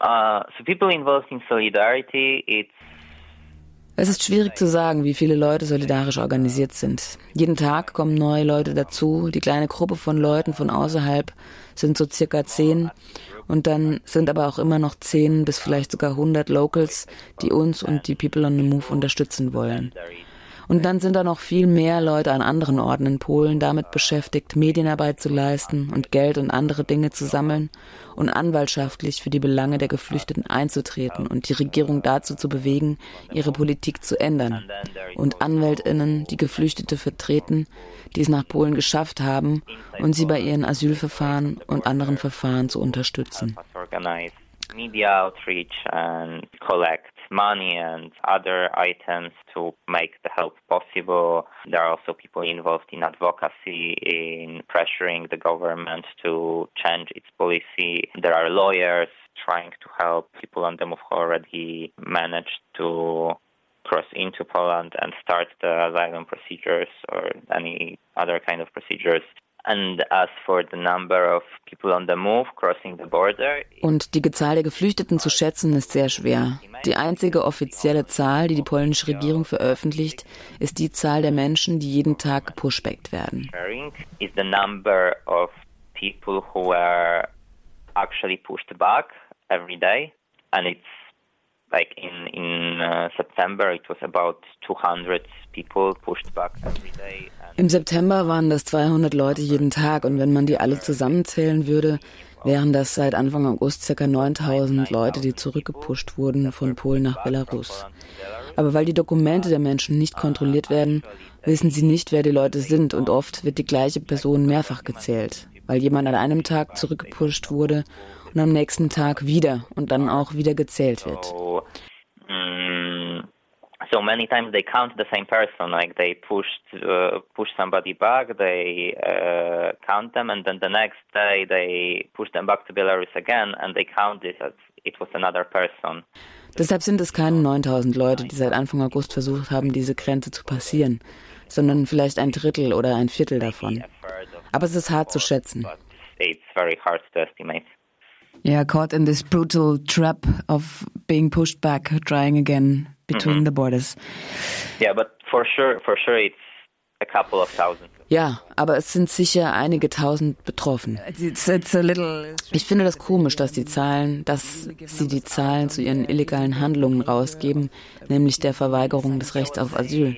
Uh, so people involved in solidarity, it's es ist schwierig zu sagen, wie viele Leute solidarisch organisiert sind. Jeden Tag kommen neue Leute dazu. Die kleine Gruppe von Leuten von außerhalb sind so circa zehn. Und dann sind aber auch immer noch zehn bis vielleicht sogar hundert Locals, die uns und die People on the Move unterstützen wollen. Und dann sind da noch viel mehr Leute an anderen Orten in Polen damit beschäftigt, Medienarbeit zu leisten und Geld und andere Dinge zu sammeln und anwaltschaftlich für die Belange der Geflüchteten einzutreten und die Regierung dazu zu bewegen, ihre Politik zu ändern. Und Anwältinnen, die Geflüchtete vertreten, die es nach Polen geschafft haben und sie bei ihren Asylverfahren und anderen Verfahren zu unterstützen. Media outreach and collect money and other items to make the help possible. There are also people involved in advocacy, in pressuring the government to change its policy. There are lawyers trying to help people on them who already managed to cross into Poland and start the asylum procedures or any other kind of procedures. Und die Zahl der Geflüchteten zu schätzen ist sehr schwer. Die einzige offizielle Zahl, die die polnische Regierung veröffentlicht, ist die Zahl der Menschen, die jeden Tag gepushbackt werden. And it's like in in uh, September it was about 200 people pushed back every day. Im September waren das 200 Leute jeden Tag und wenn man die alle zusammenzählen würde, wären das seit Anfang August ca. 9000 Leute, die zurückgepusht wurden von Polen nach Belarus. Aber weil die Dokumente der Menschen nicht kontrolliert werden, wissen sie nicht, wer die Leute sind und oft wird die gleiche Person mehrfach gezählt, weil jemand an einem Tag zurückgepusht wurde und am nächsten Tag wieder und dann auch wieder gezählt wird. Mm, so many times they count the same person, like they pushed uh, push somebody back, they uh, count them, and then the next day they push them back to Belarus again, and they count this as it was another person. Deshalb sind es keine 9000 Leute, die seit Anfang August versucht haben, diese Grenze zu passieren, sondern vielleicht ein Drittel oder ein Viertel davon. Aber es ist hart zu schätzen. It's very hard to estimate. Yeah, caught in this brutal trap of being pushed back, trying again between mm -hmm. the borders. Yeah, but for sure, for sure, it's a couple of thousand. Ja, aber es sind sicher einige tausend betroffen. It's, it's ich finde das komisch, dass die Zahlen, dass sie die Zahlen zu ihren illegalen Handlungen rausgeben, nämlich der Verweigerung des Rechts auf Asyl.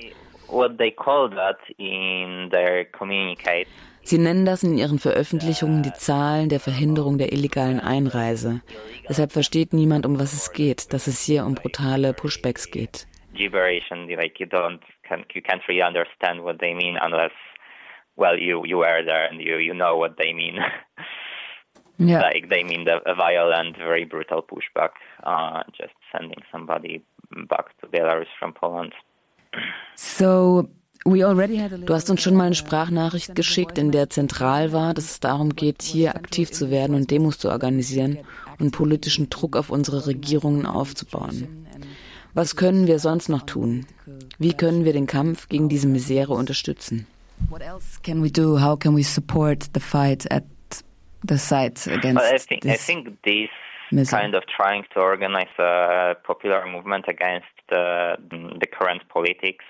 Sie nennen das in ihren Veröffentlichungen die Zahlen der Verhinderung der illegalen Einreise. Deshalb versteht niemand, um was es geht, dass es hier um brutale Pushbacks geht. Gibberish and like you don't can you can't really understand what they mean unless well you you were there and you you know what they mean. [LAUGHS] Yeah. Like they mean the, a violent, very brutal pushback, uh, just sending somebody back to Belarus from Poland. So Du hast uns schon mal eine Sprachnachricht geschickt, in der zentral war, dass es darum geht, hier aktiv zu werden und Demos zu organisieren und politischen Druck auf unsere Regierungen aufzubauen. Was können wir sonst noch tun? Wie können wir den Kampf gegen diese Misere unterstützen? What else can we do? How can we support the fight at the sites against well, I think, this I think this misery? kind of trying to organize a popular movement against the, the current politics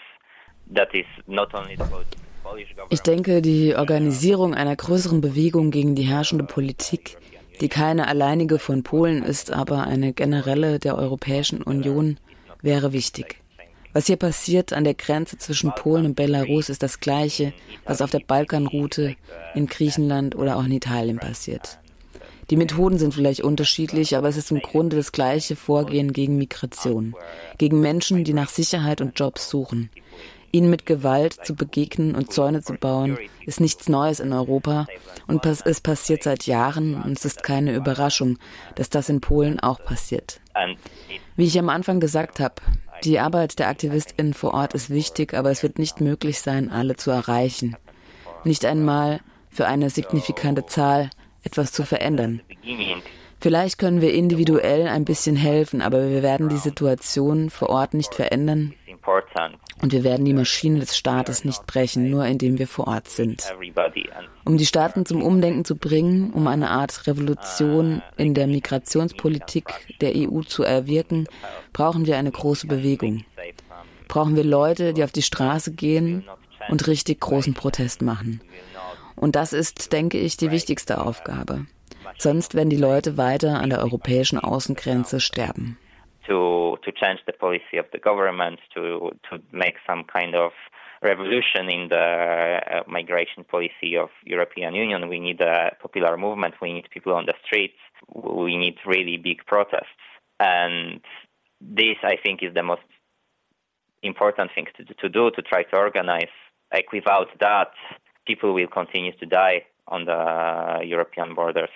Ich denke, die Organisierung einer größeren Bewegung gegen die herrschende Politik, die keine alleinige von Polen ist, aber eine generelle der Europäischen Union, wäre wichtig. Was hier passiert an der Grenze zwischen Polen und Belarus ist das gleiche, was auf der Balkanroute in Griechenland oder auch in Italien passiert. Die Methoden sind vielleicht unterschiedlich, aber es ist im Grunde das gleiche Vorgehen gegen Migration, gegen Menschen, die nach Sicherheit und Jobs suchen. Ihnen mit Gewalt zu begegnen und Zäune zu bauen, ist nichts Neues in Europa und es passiert seit Jahren und es ist keine Überraschung, dass das in Polen auch passiert. Wie ich am Anfang gesagt habe, die Arbeit der AktivistInnen vor Ort ist wichtig, aber es wird nicht möglich sein, alle zu erreichen. Nicht einmal für eine signifikante Zahl etwas zu verändern. Vielleicht können wir individuell ein bisschen helfen, aber wir werden die Situation vor Ort nicht verändern und wir werden die Maschine des Staates nicht brechen, nur indem wir vor Ort sind. Um die Staaten zum Umdenken zu bringen, um eine Art Revolution in der Migrationspolitik der EU zu erwirken, brauchen wir eine große Bewegung. Brauchen wir Leute, die auf die Straße gehen und richtig großen Protest machen. Und das ist, denke ich, die wichtigste Aufgabe. Sonst werden die Leute weiter an der europäischen Außengrenze sterben. To, to change the policy of the government, to, to make some kind of revolution in the uh, migration policy of European Union, we need a popular movement. We need people on the streets. We need really big protests. And this, I think, is the most important thing to, to do, to try to organize. Like without that, people will continue to die on the European borders.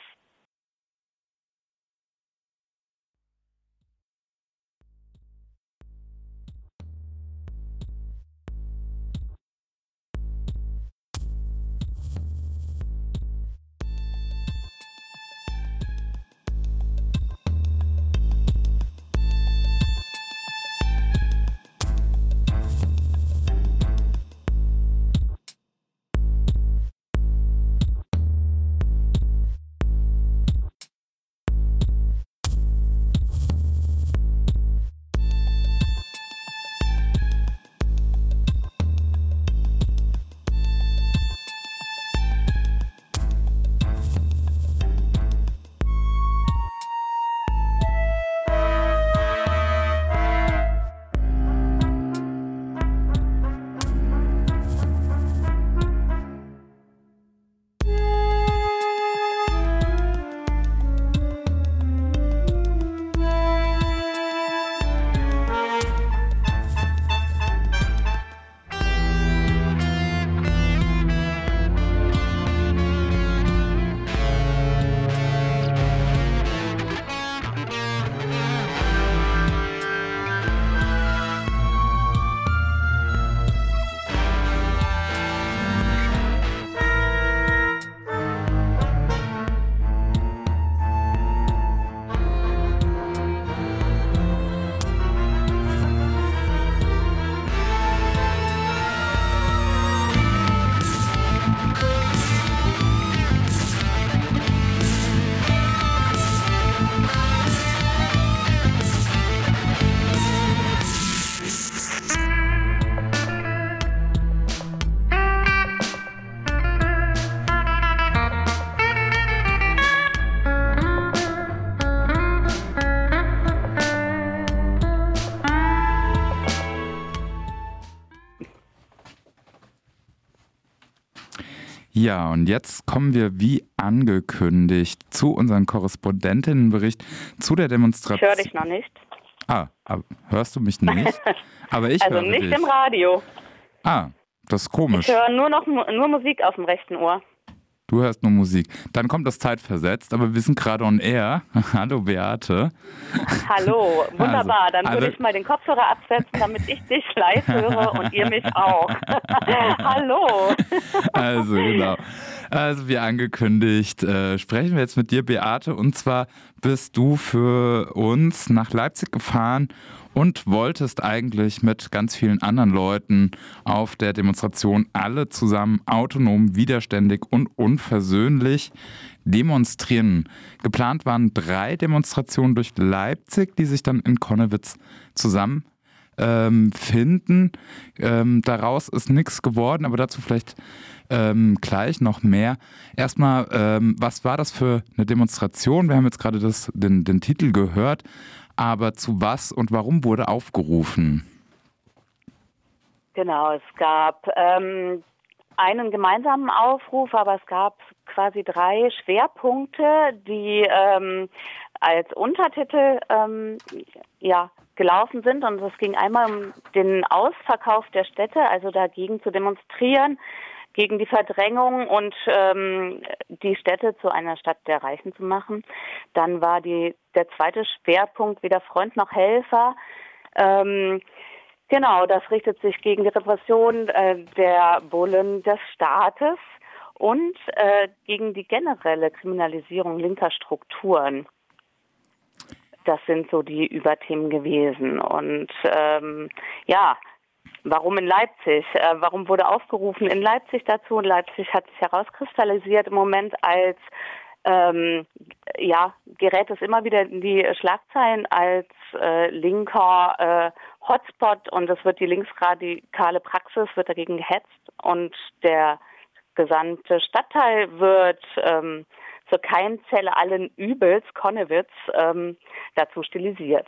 Ja, und jetzt kommen wir wie angekündigt zu unserem Korrespondentinnenbericht zu der Demonstration. Ich höre dich noch nicht. Ah, hörst du mich nicht? Aber ich [LAUGHS] also höre nicht dich. im Radio. Ah, das ist komisch. Ich höre nur noch nur Musik auf dem rechten Ohr. Du hörst nur Musik. Dann kommt das zeitversetzt, aber wir sind gerade on air. [LAUGHS] Hallo Beate. Hallo, wunderbar. Also, Dann würde alle- ich mal den Kopfhörer absetzen, damit ich dich live höre und ihr mich auch. [LAUGHS] Hallo. Also genau. Also wie angekündigt, äh, sprechen wir jetzt mit dir, Beate. Und zwar bist du für uns nach Leipzig gefahren und wolltest eigentlich mit ganz vielen anderen Leuten auf der Demonstration alle zusammen autonom, widerständig und unversöhnlich demonstrieren. Geplant waren drei Demonstrationen durch Leipzig, die sich dann in Konnewitz zusammen ähm, finden. Ähm, daraus ist nichts geworden, aber dazu vielleicht ähm, gleich noch mehr. Erstmal, ähm, was war das für eine Demonstration? Wir haben jetzt gerade den, den Titel gehört, aber zu was und warum wurde aufgerufen? Genau, es gab ähm, einen gemeinsamen Aufruf, aber es gab quasi drei Schwerpunkte, die ähm, als Untertitel ähm, ja, gelaufen sind. Und es ging einmal um den Ausverkauf der Städte, also dagegen zu demonstrieren, gegen die Verdrängung und ähm, die Städte zu einer Stadt der Reichen zu machen. Dann war die, der zweite Schwerpunkt weder Freund noch Helfer. Ähm, genau, das richtet sich gegen die Repression äh, der Bullen des Staates und äh, gegen die generelle Kriminalisierung linker Strukturen. Das sind so die Überthemen gewesen. Und ähm, ja, Warum in Leipzig? Äh, warum wurde aufgerufen in Leipzig dazu? Und Leipzig hat sich herauskristallisiert im Moment als ähm, ja, gerät es immer wieder in die Schlagzeilen als äh, linker äh, Hotspot und es wird die linksradikale Praxis wird dagegen gehetzt und der gesamte Stadtteil wird ähm, zur Keimzelle allen Übels, Konnewitz, ähm, dazu stilisiert.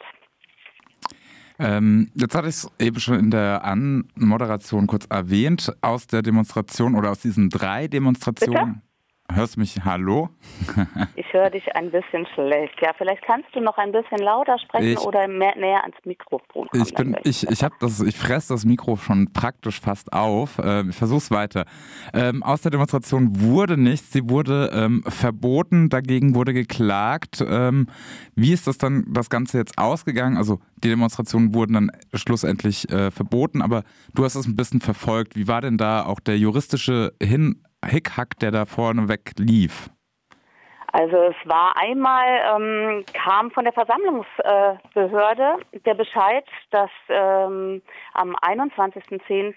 Ähm, jetzt hatte ich es eben schon in der Anmoderation kurz erwähnt, aus der Demonstration oder aus diesen drei Demonstrationen. Bitte? Hörst du mich? Hallo? [LAUGHS] ich höre dich ein bisschen schlecht. Ja, vielleicht kannst du noch ein bisschen lauter sprechen ich, oder mehr, näher ans Mikrofon kommen. Ich bin, ich, ich das, ich fresse das Mikro schon praktisch fast auf. Ähm, ich versuch's weiter. Ähm, aus der Demonstration wurde nichts. Sie wurde ähm, verboten. Dagegen wurde geklagt. Ähm, wie ist das dann das Ganze jetzt ausgegangen? Also die Demonstrationen wurden dann schlussendlich äh, verboten, aber du hast es ein bisschen verfolgt. Wie war denn da auch der juristische Hin Hickhack, der da vorne weg lief? Also es war einmal, ähm, kam von der Versammlungsbehörde äh, der Bescheid, dass ähm, am 21.10.,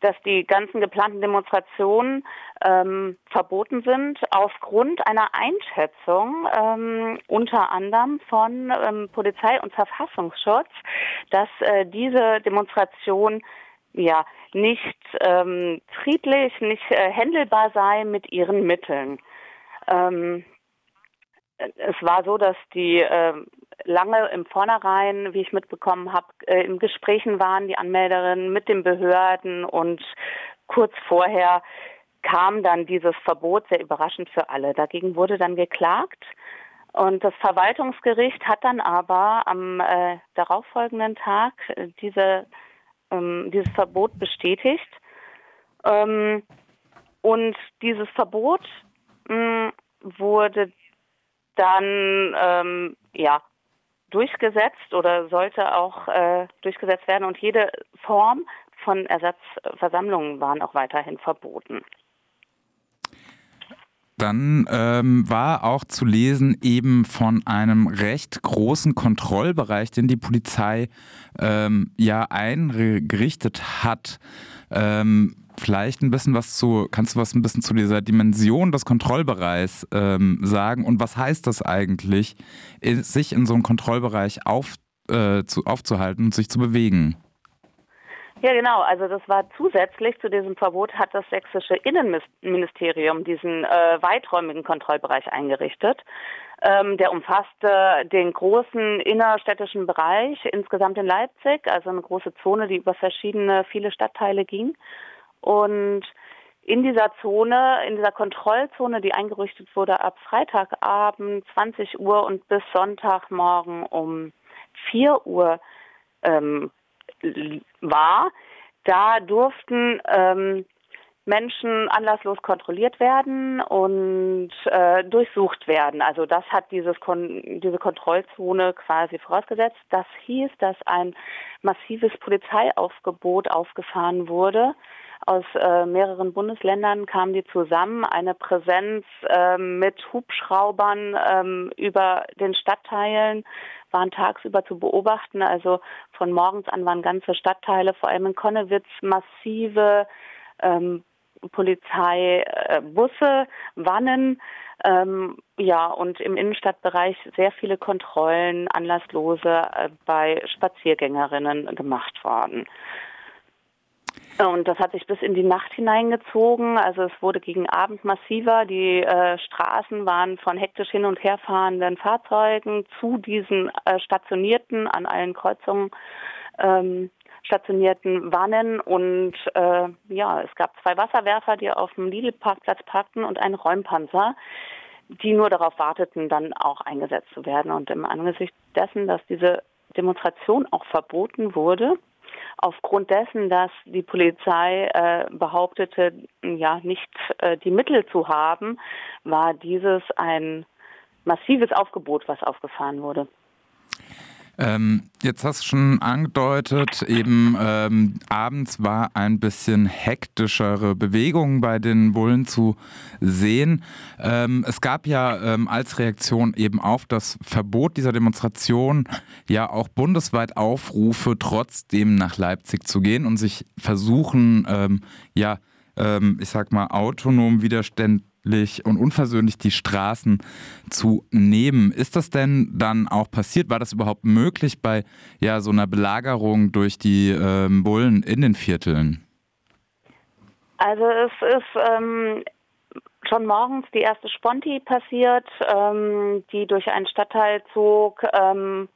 dass die ganzen geplanten Demonstrationen ähm, verboten sind aufgrund einer Einschätzung ähm, unter anderem von ähm, Polizei und Verfassungsschutz, dass äh, diese Demonstration ja nicht ähm, friedlich, nicht äh, händelbar sei mit ihren Mitteln. Ähm, es war so, dass die äh, lange im Vornherein, wie ich mitbekommen habe, äh, in Gesprächen waren, die Anmelderinnen mit den Behörden und kurz vorher kam dann dieses Verbot sehr überraschend für alle. Dagegen wurde dann geklagt. Und das Verwaltungsgericht hat dann aber am äh, darauffolgenden Tag äh, diese ähm, dieses Verbot bestätigt. Ähm, und dieses Verbot mh, wurde dann ähm, ja durchgesetzt oder sollte auch äh, durchgesetzt werden und jede Form von Ersatzversammlungen waren auch weiterhin verboten. Dann ähm, war auch zu lesen eben von einem recht großen Kontrollbereich, den die Polizei ähm, ja eingerichtet hat. Ähm, vielleicht ein bisschen was zu, kannst du was ein bisschen zu dieser Dimension des Kontrollbereichs ähm, sagen und was heißt das eigentlich, sich in so einem Kontrollbereich auf, äh, zu, aufzuhalten und sich zu bewegen? Ja, genau. Also das war zusätzlich zu diesem Verbot hat das sächsische Innenministerium diesen äh, weiträumigen Kontrollbereich eingerichtet. Ähm, der umfasste den großen innerstädtischen Bereich insgesamt in Leipzig, also eine große Zone, die über verschiedene viele Stadtteile ging. Und in dieser Zone, in dieser Kontrollzone, die eingerichtet wurde ab Freitagabend 20 Uhr und bis Sonntagmorgen um 4 Uhr ähm, war, da durften ähm, Menschen anlasslos kontrolliert werden und äh, durchsucht werden. Also das hat dieses Kon diese Kontrollzone quasi vorausgesetzt. Das hieß, dass ein massives Polizeiaufgebot aufgefahren wurde. Aus äh, mehreren Bundesländern kamen die zusammen. Eine Präsenz äh, mit Hubschraubern ähm, über den Stadtteilen waren tagsüber zu beobachten. Also von morgens an waren ganze Stadtteile, vor allem in Konnewitz, massive ähm, Polizei äh, Busse, Wannen, ähm, ja, und im Innenstadtbereich sehr viele Kontrollen anlasslose äh, bei Spaziergängerinnen gemacht worden. Und das hat sich bis in die Nacht hineingezogen. Also es wurde gegen Abend massiver. Die äh, Straßen waren von hektisch hin und her fahrenden Fahrzeugen zu diesen äh, stationierten an allen Kreuzungen ähm, stationierten Wannen und äh, ja, es gab zwei Wasserwerfer, die auf dem Lidl-Parkplatz parkten und einen Räumpanzer, die nur darauf warteten, dann auch eingesetzt zu werden. Und im Angesicht dessen, dass diese Demonstration auch verboten wurde, aufgrund dessen, dass die Polizei äh, behauptete, ja nicht äh, die Mittel zu haben, war dieses ein massives Aufgebot, was aufgefahren wurde. Ähm, jetzt hast du schon angedeutet, eben ähm, abends war ein bisschen hektischere Bewegung bei den Bullen zu sehen. Ähm, es gab ja ähm, als Reaktion eben auf das Verbot dieser Demonstration ja auch bundesweit Aufrufe, trotzdem nach Leipzig zu gehen und sich versuchen, ähm, ja, ähm, ich sag mal, autonom widerständlich und unversöhnlich die Straßen zu nehmen. Ist das denn dann auch passiert? War das überhaupt möglich bei ja, so einer Belagerung durch die ähm, Bullen in den Vierteln? Also es ist ähm, schon morgens die erste Sponti passiert, ähm, die durch einen Stadtteil zog. Ähm,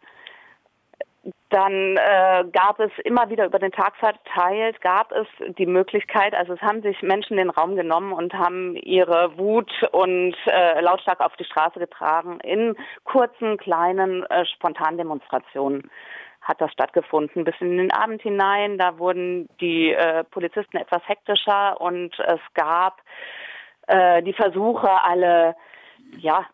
dann äh, gab es immer wieder über den Tag verteilt, gab es die Möglichkeit, also es haben sich Menschen den Raum genommen und haben ihre Wut und äh, lautstark auf die Straße getragen. In kurzen, kleinen, äh, spontanen Demonstrationen hat das stattgefunden. Bis in den Abend hinein, da wurden die äh, Polizisten etwas hektischer und es gab äh, die Versuche, alle ja,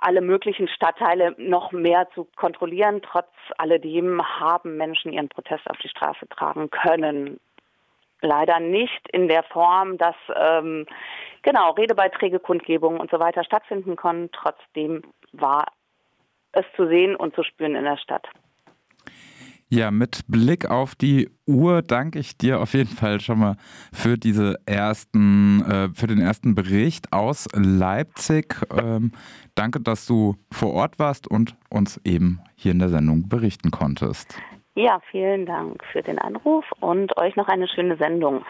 alle möglichen Stadtteile noch mehr zu kontrollieren. Trotz alledem haben Menschen ihren Protest auf die Straße tragen können. Leider nicht in der Form, dass ähm, genau Redebeiträge, Kundgebungen und so weiter stattfinden konnten. Trotzdem war es zu sehen und zu spüren in der Stadt. Ja, mit Blick auf die Uhr danke ich dir auf jeden Fall schon mal für diese ersten, äh, für den ersten Bericht aus Leipzig. Ähm, danke, dass du vor Ort warst und uns eben hier in der Sendung berichten konntest. Ja, vielen Dank für den Anruf und euch noch eine schöne Sendung.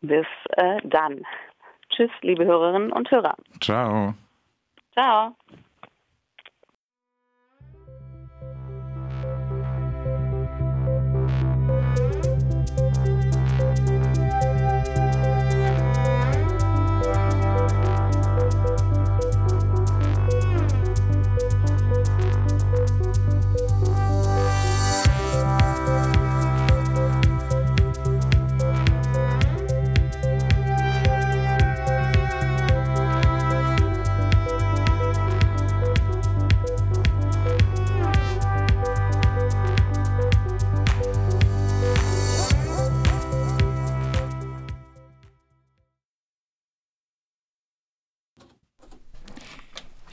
Bis äh, dann. Tschüss, liebe Hörerinnen und Hörer. Ciao. Ciao.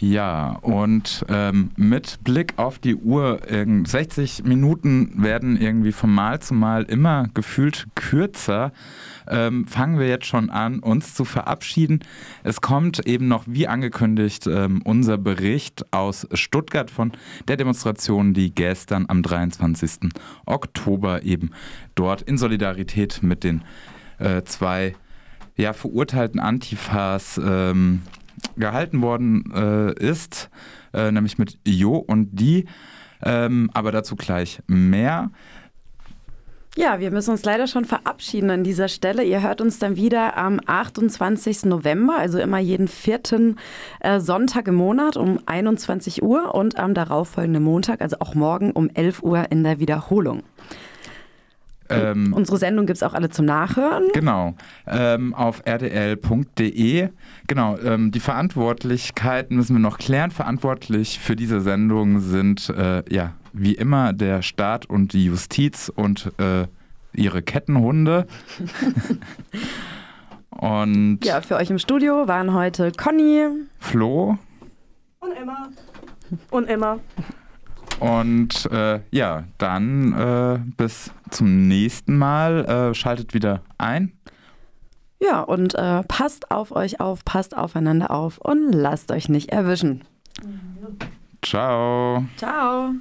Ja, und ähm, mit Blick auf die Uhr, 60 Minuten werden irgendwie von Mal zu Mal immer gefühlt kürzer. Ähm, fangen wir jetzt schon an, uns zu verabschieden. Es kommt eben noch, wie angekündigt, ähm, unser Bericht aus Stuttgart von der Demonstration, die gestern am 23. Oktober eben dort in Solidarität mit den äh, zwei ja, verurteilten Antifas ähm, gehalten worden äh, ist, äh, nämlich mit Jo und die. Ähm, aber dazu gleich mehr. Ja, wir müssen uns leider schon verabschieden an dieser Stelle. Ihr hört uns dann wieder am 28. November, also immer jeden vierten äh, Sonntag im Monat um 21 Uhr und am darauffolgenden Montag, also auch morgen um 11 Uhr in der Wiederholung. Ähm, Unsere Sendung gibt es auch alle zum Nachhören. Genau, ähm, auf rdl.de. Genau, ähm, die Verantwortlichkeiten müssen wir noch klären. Verantwortlich für diese Sendung sind äh, ja wie immer der Staat und die Justiz und äh, ihre Kettenhunde. [LAUGHS] und ja, für euch im Studio waren heute Conny, Flo und Emma. Und Emma. Und äh, ja, dann äh, bis zum nächsten Mal. Äh, schaltet wieder ein. Ja, und äh, passt auf euch auf, passt aufeinander auf und lasst euch nicht erwischen. Ciao. Ciao.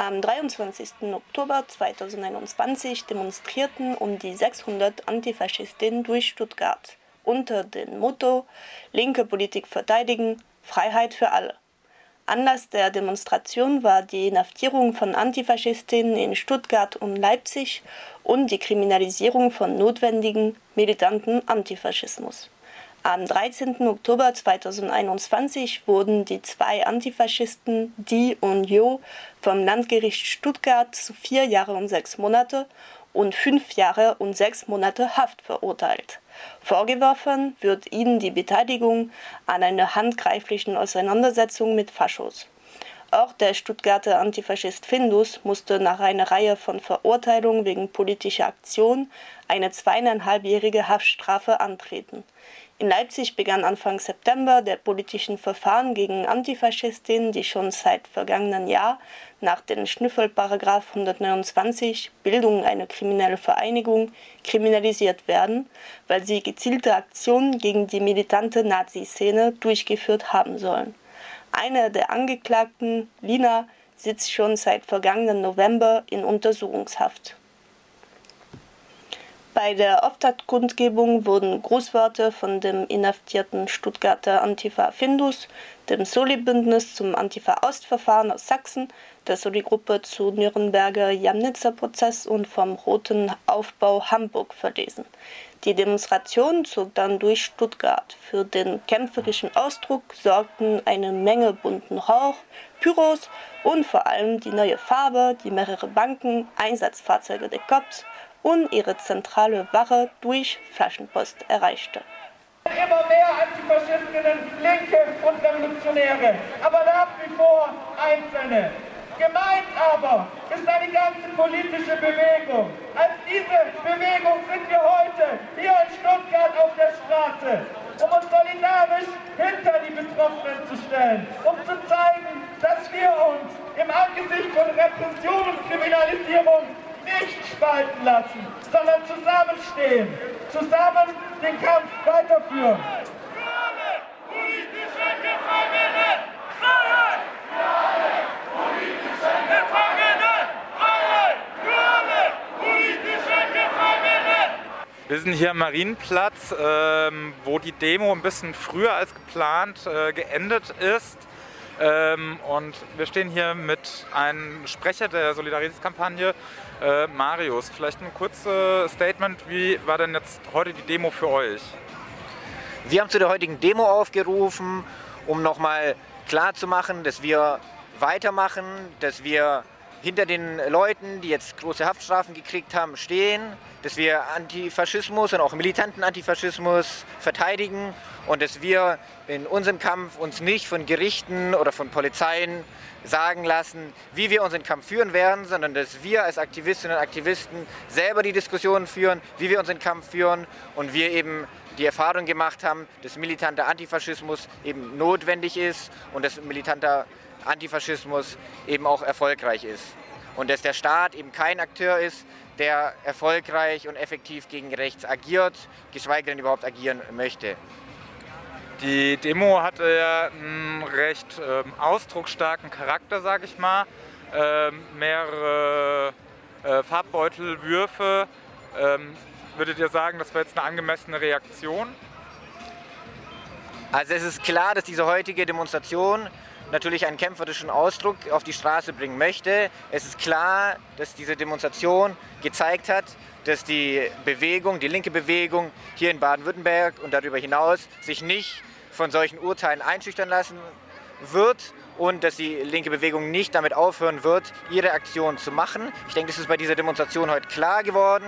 Am 23. Oktober 2021 demonstrierten um die 600 Antifaschistinnen durch Stuttgart unter dem Motto Linke Politik verteidigen, Freiheit für alle. Anlass der Demonstration war die Inhaftierung von Antifaschistinnen in Stuttgart und Leipzig und die Kriminalisierung von notwendigen militanten Antifaschismus. Am 13. Oktober 2021 wurden die zwei Antifaschisten Di und Jo vom Landgericht Stuttgart zu vier Jahre und sechs Monate und fünf Jahre und sechs Monate Haft verurteilt. Vorgeworfen wird ihnen die Beteiligung an einer handgreiflichen Auseinandersetzung mit Faschos. Auch der Stuttgarter Antifaschist Findus musste nach einer Reihe von Verurteilungen wegen politischer Aktion eine zweieinhalbjährige Haftstrafe antreten. In Leipzig begann Anfang September der politischen Verfahren gegen Antifaschistinnen, die schon seit vergangenen Jahr nach dem Schnüffelparagraf 129 Bildung einer kriminellen Vereinigung kriminalisiert werden, weil sie gezielte Aktionen gegen die militante Nazi-Szene durchgeführt haben sollen. Eine der Angeklagten, Lina, sitzt schon seit vergangenen November in Untersuchungshaft. Bei der Auftaktkundgebung wurden Grußworte von dem inhaftierten Stuttgarter Antifa Findus, dem Soli-Bündnis zum Antifa-Ostverfahren aus Sachsen, der Soli-Gruppe zu Nürnberger Jamnitzer-Prozess und vom Roten Aufbau Hamburg verlesen. Die Demonstration zog dann durch Stuttgart. Für den kämpferischen Ausdruck sorgten eine Menge bunten Rauch, Pyros und vor allem die neue Farbe, die mehrere Banken, Einsatzfahrzeuge der Cops und ihre zentrale Wache durch Flaschenpost erreichte. Immer mehr Antifaschistinnen, Linke und Revolutionäre, aber nach wie vor Einzelne. Gemeint aber ist eine ganze politische Bewegung. Als diese Bewegung sind wir heute hier in Stuttgart auf der Straße, um uns solidarisch hinter die Betroffenen zu stellen, um zu zeigen, dass wir uns im Angesicht von Repression und Kriminalisierung nicht spalten lassen, sondern zusammenstehen, zusammen den Kampf weiterführen. Wir sind hier am Marienplatz, ähm, wo die Demo ein bisschen früher als geplant äh, geendet ist. Ähm, und wir stehen hier mit einem Sprecher der Solidaritätskampagne, äh, Marius. Vielleicht ein kurzes Statement, wie war denn jetzt heute die Demo für euch? Wir haben zu der heutigen Demo aufgerufen, um nochmal klarzumachen, dass wir weitermachen, dass wir hinter den Leuten, die jetzt große Haftstrafen gekriegt haben, stehen, dass wir Antifaschismus und auch militanten Antifaschismus verteidigen und dass wir in unserem Kampf uns nicht von Gerichten oder von Polizeien sagen lassen, wie wir unseren Kampf führen werden, sondern dass wir als Aktivistinnen und Aktivisten selber die Diskussionen führen, wie wir unseren Kampf führen und wir eben die Erfahrung gemacht haben, dass militanter Antifaschismus eben notwendig ist und dass militanter Antifaschismus eben auch erfolgreich ist. Und dass der Staat eben kein Akteur ist, der erfolgreich und effektiv gegen rechts agiert, geschweige denn überhaupt agieren möchte. Die Demo hatte ja einen recht ähm, ausdrucksstarken Charakter, sage ich mal. Ähm, mehrere äh, Farbbeutelwürfe. Ähm, würdet ihr sagen, das war jetzt eine angemessene Reaktion? Also es ist klar, dass diese heutige Demonstration natürlich einen kämpferischen Ausdruck auf die Straße bringen möchte. Es ist klar, dass diese Demonstration gezeigt hat, dass die Bewegung, die linke Bewegung hier in Baden-Württemberg und darüber hinaus sich nicht von solchen Urteilen einschüchtern lassen wird und dass die linke Bewegung nicht damit aufhören wird, ihre Aktion zu machen. Ich denke, das ist bei dieser Demonstration heute klar geworden.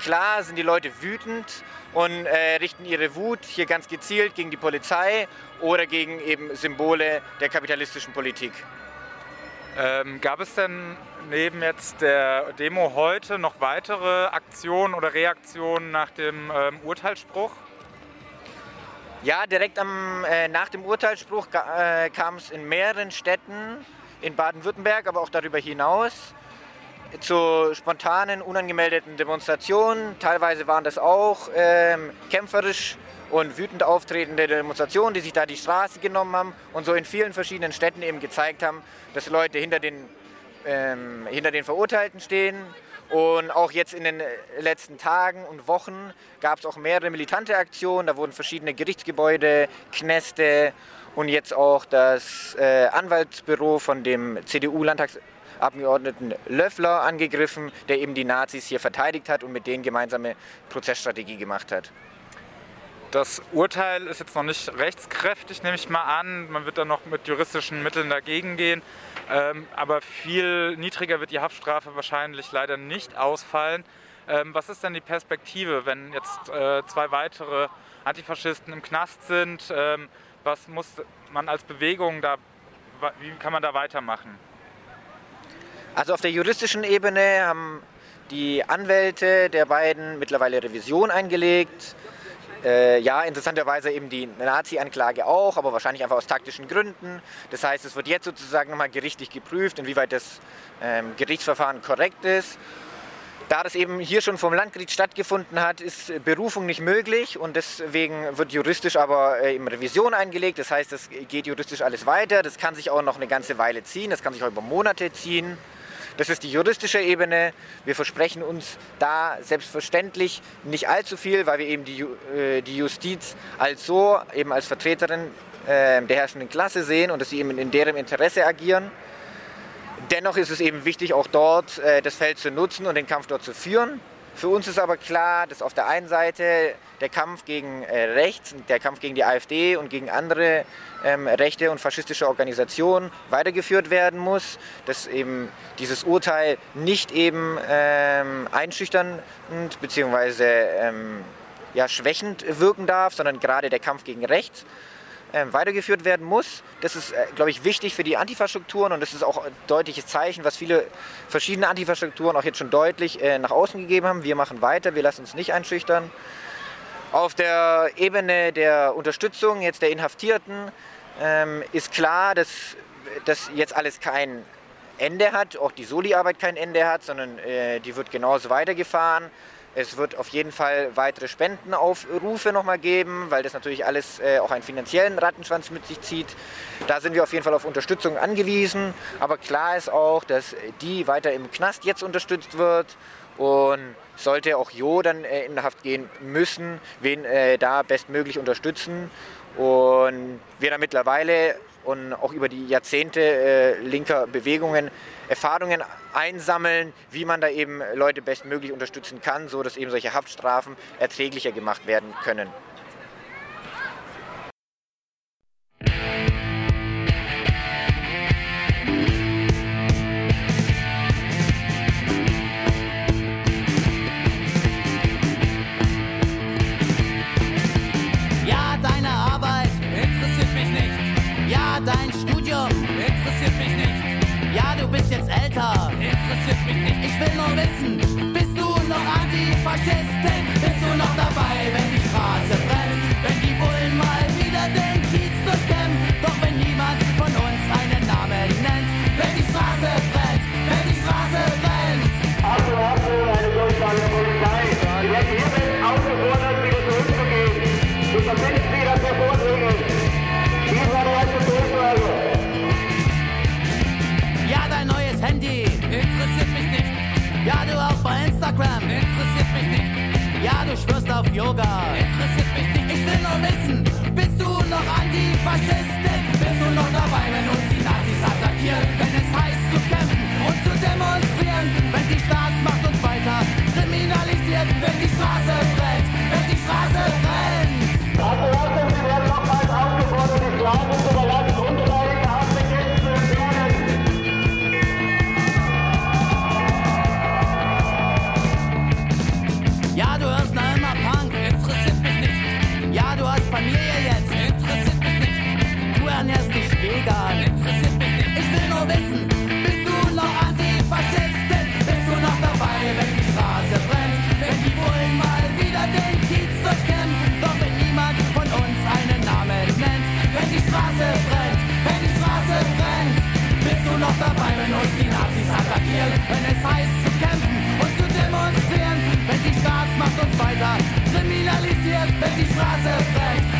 Klar sind die Leute wütend und äh, richten ihre Wut hier ganz gezielt gegen die Polizei oder gegen eben Symbole der kapitalistischen Politik. Ähm, gab es denn neben jetzt der Demo heute noch weitere Aktionen oder Reaktionen nach dem ähm, Urteilsspruch? Ja, direkt am, äh, nach dem Urteilsspruch äh, kam es in mehreren Städten in Baden-Württemberg, aber auch darüber hinaus zu spontanen, unangemeldeten Demonstrationen. Teilweise waren das auch ähm, kämpferisch und wütend auftretende Demonstrationen, die sich da die Straße genommen haben und so in vielen verschiedenen Städten eben gezeigt haben, dass Leute hinter den, ähm, hinter den Verurteilten stehen. Und auch jetzt in den letzten Tagen und Wochen gab es auch mehrere militante Aktionen. Da wurden verschiedene Gerichtsgebäude, Knäste und jetzt auch das äh, Anwaltsbüro von dem CDU-Landtagsabgeordneten Löffler angegriffen, der eben die Nazis hier verteidigt hat und mit denen gemeinsame Prozessstrategie gemacht hat. Das Urteil ist jetzt noch nicht rechtskräftig, nehme ich mal an. Man wird dann noch mit juristischen Mitteln dagegen gehen. Ähm, aber viel niedriger wird die Haftstrafe wahrscheinlich leider nicht ausfallen. Ähm, was ist denn die Perspektive, wenn jetzt äh, zwei weitere Antifaschisten im Knast sind? Ähm, was muss man als Bewegung da, wie kann man da weitermachen? Also auf der juristischen Ebene haben die Anwälte der beiden mittlerweile Revision eingelegt. Äh, ja, interessanterweise eben die Nazi-Anklage auch, aber wahrscheinlich einfach aus taktischen Gründen. Das heißt, es wird jetzt sozusagen nochmal gerichtlich geprüft, inwieweit das ähm, Gerichtsverfahren korrekt ist. Da das eben hier schon vom Landgericht stattgefunden hat, ist Berufung nicht möglich und deswegen wird juristisch aber äh, eben Revision eingelegt. Das heißt, es geht juristisch alles weiter. Das kann sich auch noch eine ganze Weile ziehen, das kann sich auch über Monate ziehen. Das ist die juristische Ebene. Wir versprechen uns da selbstverständlich nicht allzu viel, weil wir eben die, äh, die Justiz als so, eben als Vertreterin äh, der herrschenden Klasse sehen und dass sie eben in deren Interesse agieren. Dennoch ist es eben wichtig, auch dort äh, das Feld zu nutzen und den Kampf dort zu führen. Für uns ist aber klar, dass auf der einen Seite der Kampf gegen äh, rechts, der Kampf gegen die AfD und gegen andere ähm, rechte und faschistische Organisationen weitergeführt werden muss, dass eben dieses Urteil nicht eben ähm, einschüchternd bzw. Ähm, ja, schwächend wirken darf, sondern gerade der Kampf gegen rechts weitergeführt werden muss. Das ist, äh, glaube ich, wichtig für die Antifa-Strukturen und das ist auch ein deutliches Zeichen, was viele verschiedene Antifa-Strukturen auch jetzt schon deutlich äh, nach außen gegeben haben. Wir machen weiter, wir lassen uns nicht einschüchtern. Auf der Ebene der Unterstützung jetzt der Inhaftierten ähm, ist klar, dass das jetzt alles kein Ende hat, auch die Soli-Arbeit kein Ende hat, sondern äh, die wird genauso weitergefahren. Es wird auf jeden Fall weitere Spendenaufrufe nochmal geben, weil das natürlich alles äh, auch einen finanziellen Rattenschwanz mit sich zieht. Da sind wir auf jeden Fall auf Unterstützung angewiesen. Aber klar ist auch, dass die weiter im Knast jetzt unterstützt wird. Und sollte auch Jo dann äh, in Haft gehen müssen, wen äh, da bestmöglich unterstützen. Und wir da mittlerweile und auch über die Jahrzehnte äh, linker Bewegungen Erfahrungen einsammeln, wie man da eben Leute bestmöglich unterstützen kann, so dass eben solche Haftstrafen erträglicher gemacht werden können. faszysta Yoga. Make these rise effects